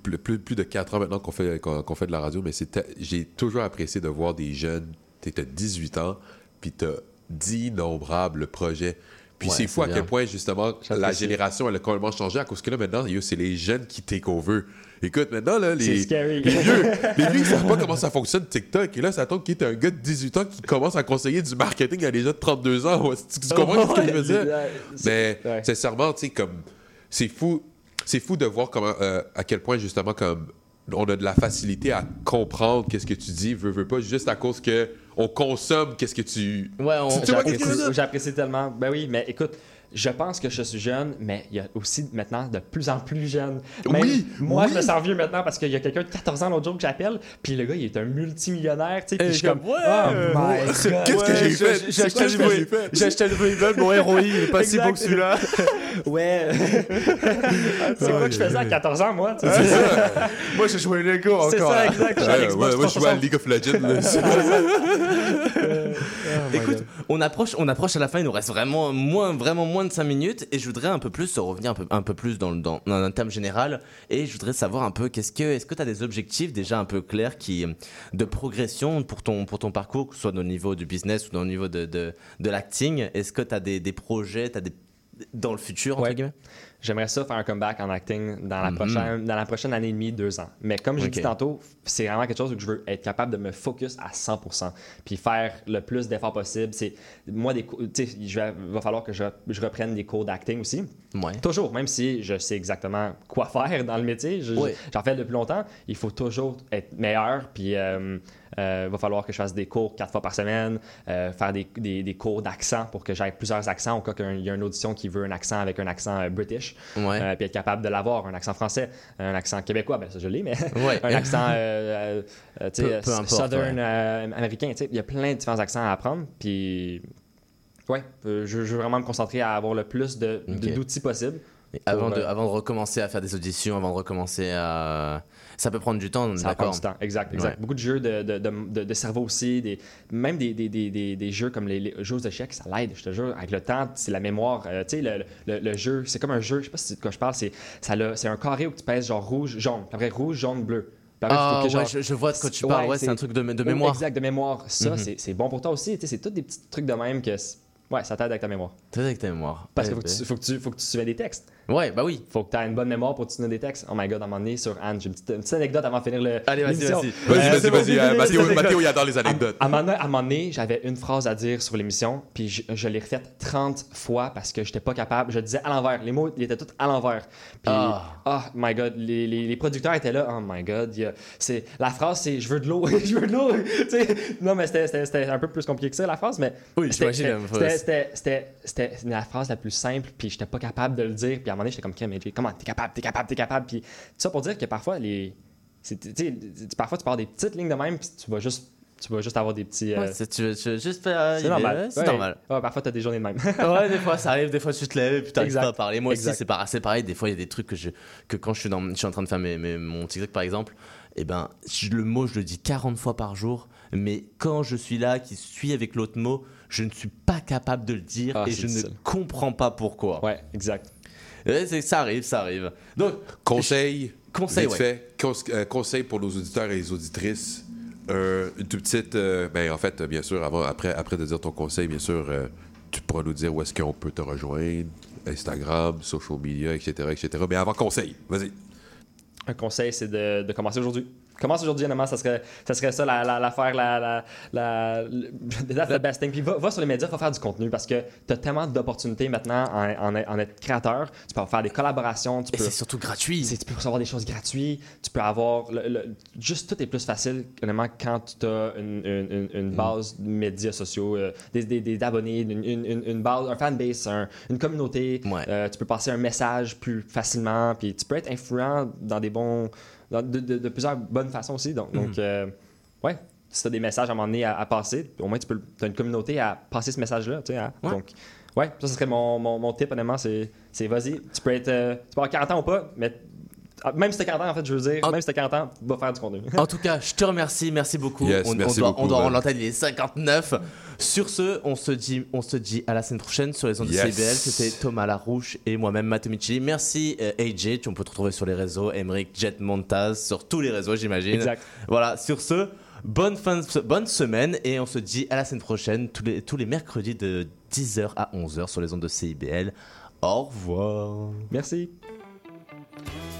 plus, plus, de 4 ans maintenant qu'on fait, qu'on, qu'on fait de la radio, mais c'est j'ai toujours apprécié de voir des jeunes. Tu as 18 ans, puis tu as d'innombrables projets. Puis Ouais, c'est fou à bien. quel point, justement, la génération, elle a complètement changé à cause que là, maintenant, yo, c'est les jeunes qui take over. Écoute, maintenant, là, les, scary. les vieux, les vieux, ils savent pas comment ça fonctionne TikTok. Et là, ça tombe qu'il est un gars de 18 ans qui commence à conseiller du marketing à des gens de 32 ans. Tu, (laughs) tu comprends ce que je veux dire? Mais Ouais. sincèrement, tu sais, comme c'est fou, c'est fou de voir comment, euh, à quel point justement comme on a de la facilité à comprendre qu'est-ce que tu dis, veux, veux pas, juste à cause que on consomme qu'est-ce que tu. Ouais, on, j'apprécie tellement. Ben oui, mais écoute, je pense que je suis jeune, mais il y a aussi maintenant de plus en plus jeunes. Même Oui, Moi, oui. je me sens vieux maintenant parce qu'il y a quelqu'un de 14 ans l'autre jour que j'appelle, puis le gars, il est un multimillionnaire, tu sais, puis Et je suis je comme, comme, ouais, oh euh, my ouais. Qu'est-ce que j'ai fait? J'ai acheté, le fait? j'ai acheté le immeuble, mon héros, il est pas si bon que celui-là. (laughs) Ouais. (laughs) c'est quoi que je faisais à 14 ans, moi? tu sais? (laughs) C'est ça. Moi, j'ai joué Lego encore. C'est ça, exact. Ouais, ouais, moi, je jouais à 360. League of Legends. Écoute, on approche, on approche à la fin, il nous reste vraiment moins, vraiment moins de 5 minutes et je voudrais un peu plus se revenir un peu, un peu plus dans, le- dans, dans un terme général et je voudrais savoir un peu qu'est-ce que, est-ce que tu as des objectifs déjà un peu clairs qui, de progression pour ton, pour ton parcours, que ce soit au niveau du business ou au niveau de, de, de l'acting Est-ce que tu as des, des projets, des, dans le futur, entre Ouais. guillemets? J'aimerais ça faire un comeback en acting dans la, Mhm. prochaine, dans la prochaine année et demie, deux ans. Mais comme j'ai Ok. dit tantôt, c'est vraiment quelque chose où je veux être capable de me focus à 100%. Puis faire le plus d'efforts possible. C'est, moi, des, je vais, va falloir que je, je reprenne des cours d'acting aussi. Ouais. Toujours, même si je sais exactement quoi (laughs) faire dans le métier, je- Ouais. j'en fais depuis longtemps, il faut toujours être meilleur. Puis euh, euh, va falloir que je fasse des cours quatre fois par semaine, euh, faire des, des- des cours d'accent pour que j'aie plusieurs accents au cas qu'il y a une audition qui veut un accent avec un accent euh, british. Ouais. Puis être capable de l'avoir, un accent français, un accent québécois, ben ça je l'ai, mais Ouais. (laughs) un accent Peu- peu importe, southern ouais. américain. Il y a plein de différents accents à apprendre. Puis, ouais, euh, je, je veux vraiment me concentrer à avoir le plus d'outils possibles. Avant, Pour, de, avant de recommencer à faire des auditions, avant de recommencer à. Ça peut prendre du temps, Ça d'accord du temps, exact, exact. Ouais. Beaucoup de jeux de, de, de, cerveau aussi, des, même des, des, des, jeux comme les, les jeux d'échecs, ça l'aide, je te jure. Avec le temps, c'est la mémoire. Euh, tu sais, le, le, le jeu, c'est comme un jeu, je sais pas si de quoi je parle, c'est, un carré où tu pèses genre rouge, jaune. Après, rouge, jaune, bleu. Ah, ouais, je, je vois de quoi tu parles, ouais, c'est un truc de, de mémoire. Exact, de mémoire. Ça, Mhm. c'est, c'est bon pour toi aussi. C'est tous des petits trucs de même que. Ouais, ça t'aide avec ta mémoire. T'es avec ta mémoire. Parce Eh qu'il faut, que ben. tu- faut, que tu, faut que tu suives des textes. Ouais, bah oui. Faut que tu aies une bonne mémoire pour te souvenir des textes. Oh my god, à un moment donné, sur Anne, j'ai une petite, une petite anecdote avant de finir le. Allez, vas-y, vas-y. Vas-y, Euh, vas-y, vas-y. euh, fini, Mathéo, il adore les anecdotes. À un, moment, à un moment donné, j'avais une phrase à dire sur l'émission, puis je, je l'ai refaite 30 fois parce que j'étais pas capable. Je disais à l'envers. Les mots, ils étaient tous à l'envers. Puis, Ah. oh my god, les, les- les producteurs étaient là. Oh my god, il y a- c'est, la phrase, c'est je veux de l'eau, (laughs) je veux de l'eau. Tu sais, non, mais c'était, c'était- c'était un peu plus compliqué que ça, la phrase, mais. Oui, c'était, j'imagine, c'était, la phrase. c'était, c'était, c'était- c'était la phrase la plus simple, puis j'étais pas capable de le dire. Puis à un moment donné, j'étais comme, AJ, comment t'es capable, t'es capable, t'es capable. Puis tout ça pour dire que parfois, les. tu parfois, tu pars des petites lignes de même, puis tu vas juste. Tu vas juste avoir des petits. euh, Ouais, c'est- tu veux- tu veux juste faire. c'est normal. C'est Ouais. normal. Ouais, parfois, t'as des journées de même. (laughs) ouais, des fois ça arrive, des fois tu te lèves et puis t'arrives Exact. pas à parler. Moi Exact. aussi, c'est pareil. Des fois, il y a des trucs que, je, que quand je suis, dans, je suis en train de faire mes, mes- mon TikTok par exemple, et ben, je- le mot, je le dis 40 fois par jour, mais quand je suis là, qui suis avec l'autre mot, je ne suis pas capable de le dire Ah, et je ne comprends pas pourquoi. Ouais, exact. Ouais, c'est- ça arrive, ça arrive. Donc, Conseil. Conseil, ouais. fait. Cons- euh, conseil pour nos auditeurs et les auditrices. Euh, une toute petite. euh, ben, en fait, bien sûr, avant, après, après de dire ton conseil, bien sûr, euh, tu pourras nous dire où est-ce qu'on peut te rejoindre. Instagram, social media, etc., etc. Mais avant conseil, vas-y. Un conseil, c'est de, de commencer aujourd'hui. Commence aujourd'hui, honnêtement, ça serait, ça serait ça, la- la- l'affaire, la, la, la, best (laughs) thing. Puis va, va sur les médias, va faire du contenu parce que tu as tellement d'opportunités maintenant en, en, en être créateur. Tu peux faire des collaborations. Tu Et c'est surtout gratuit. tu peux recevoir des choses gratuites. Tu peux avoir. le- le- juste tout est plus facile, honnêtement, quand tu as une, une- Mm. base de médias sociaux, euh, des, des, des abonnés, une, une, une- une base, un fanbase, un- une communauté. Euh, tu peux passer un message plus facilement. Puis tu peux être influent dans des bons. De, de- de plusieurs bonnes façons aussi. Donc, donc Mhm. euh, ouais. Si tu as des messages à un moment donné à, à passer, au moins tu peux, as une communauté à passer ce message-là. Ouais. Donc, ouais, ça, ce serait mon, mon, mon tip, honnêtement. C'est c'est vas-y. Tu peux être. euh, tu peux avoir 40 ans ou pas, mais ah, même si t'as 40 ans, en fait, je veux dire, même si t'as 40 ans, va faire du contenu. (laughs) En tout cas, je te remercie, merci beaucoup. Yes, on, merci on doit, beaucoup, on doit Ben. rendre l'antenne, il est 59. Sur ce, on se dit, on se dit à la semaine prochaine sur les ondes Yes. de CBL. C'était Thomas Larouche et moi-même Matt Micheli. Merci euh, AJ, tu on peut te retrouver sur les réseaux, Emeric Jet Montaz sur tous les réseaux, j'imagine. Exact. Voilà. Sur ce, bonne fin, de- bonne semaine et on se dit à la semaine prochaine tous les tous les mercredis de 10h à 11h sur les ondes de CIBL. Au revoir. Merci.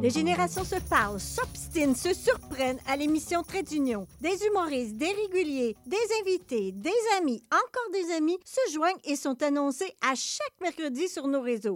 Les générations se parlent, s'obstinent, se surprennent à l'émission Trait d'Union. Des humoristes, des réguliers, des invités, des amis, encore des amis se joignent et sont annoncés à chaque mercredi sur nos réseaux.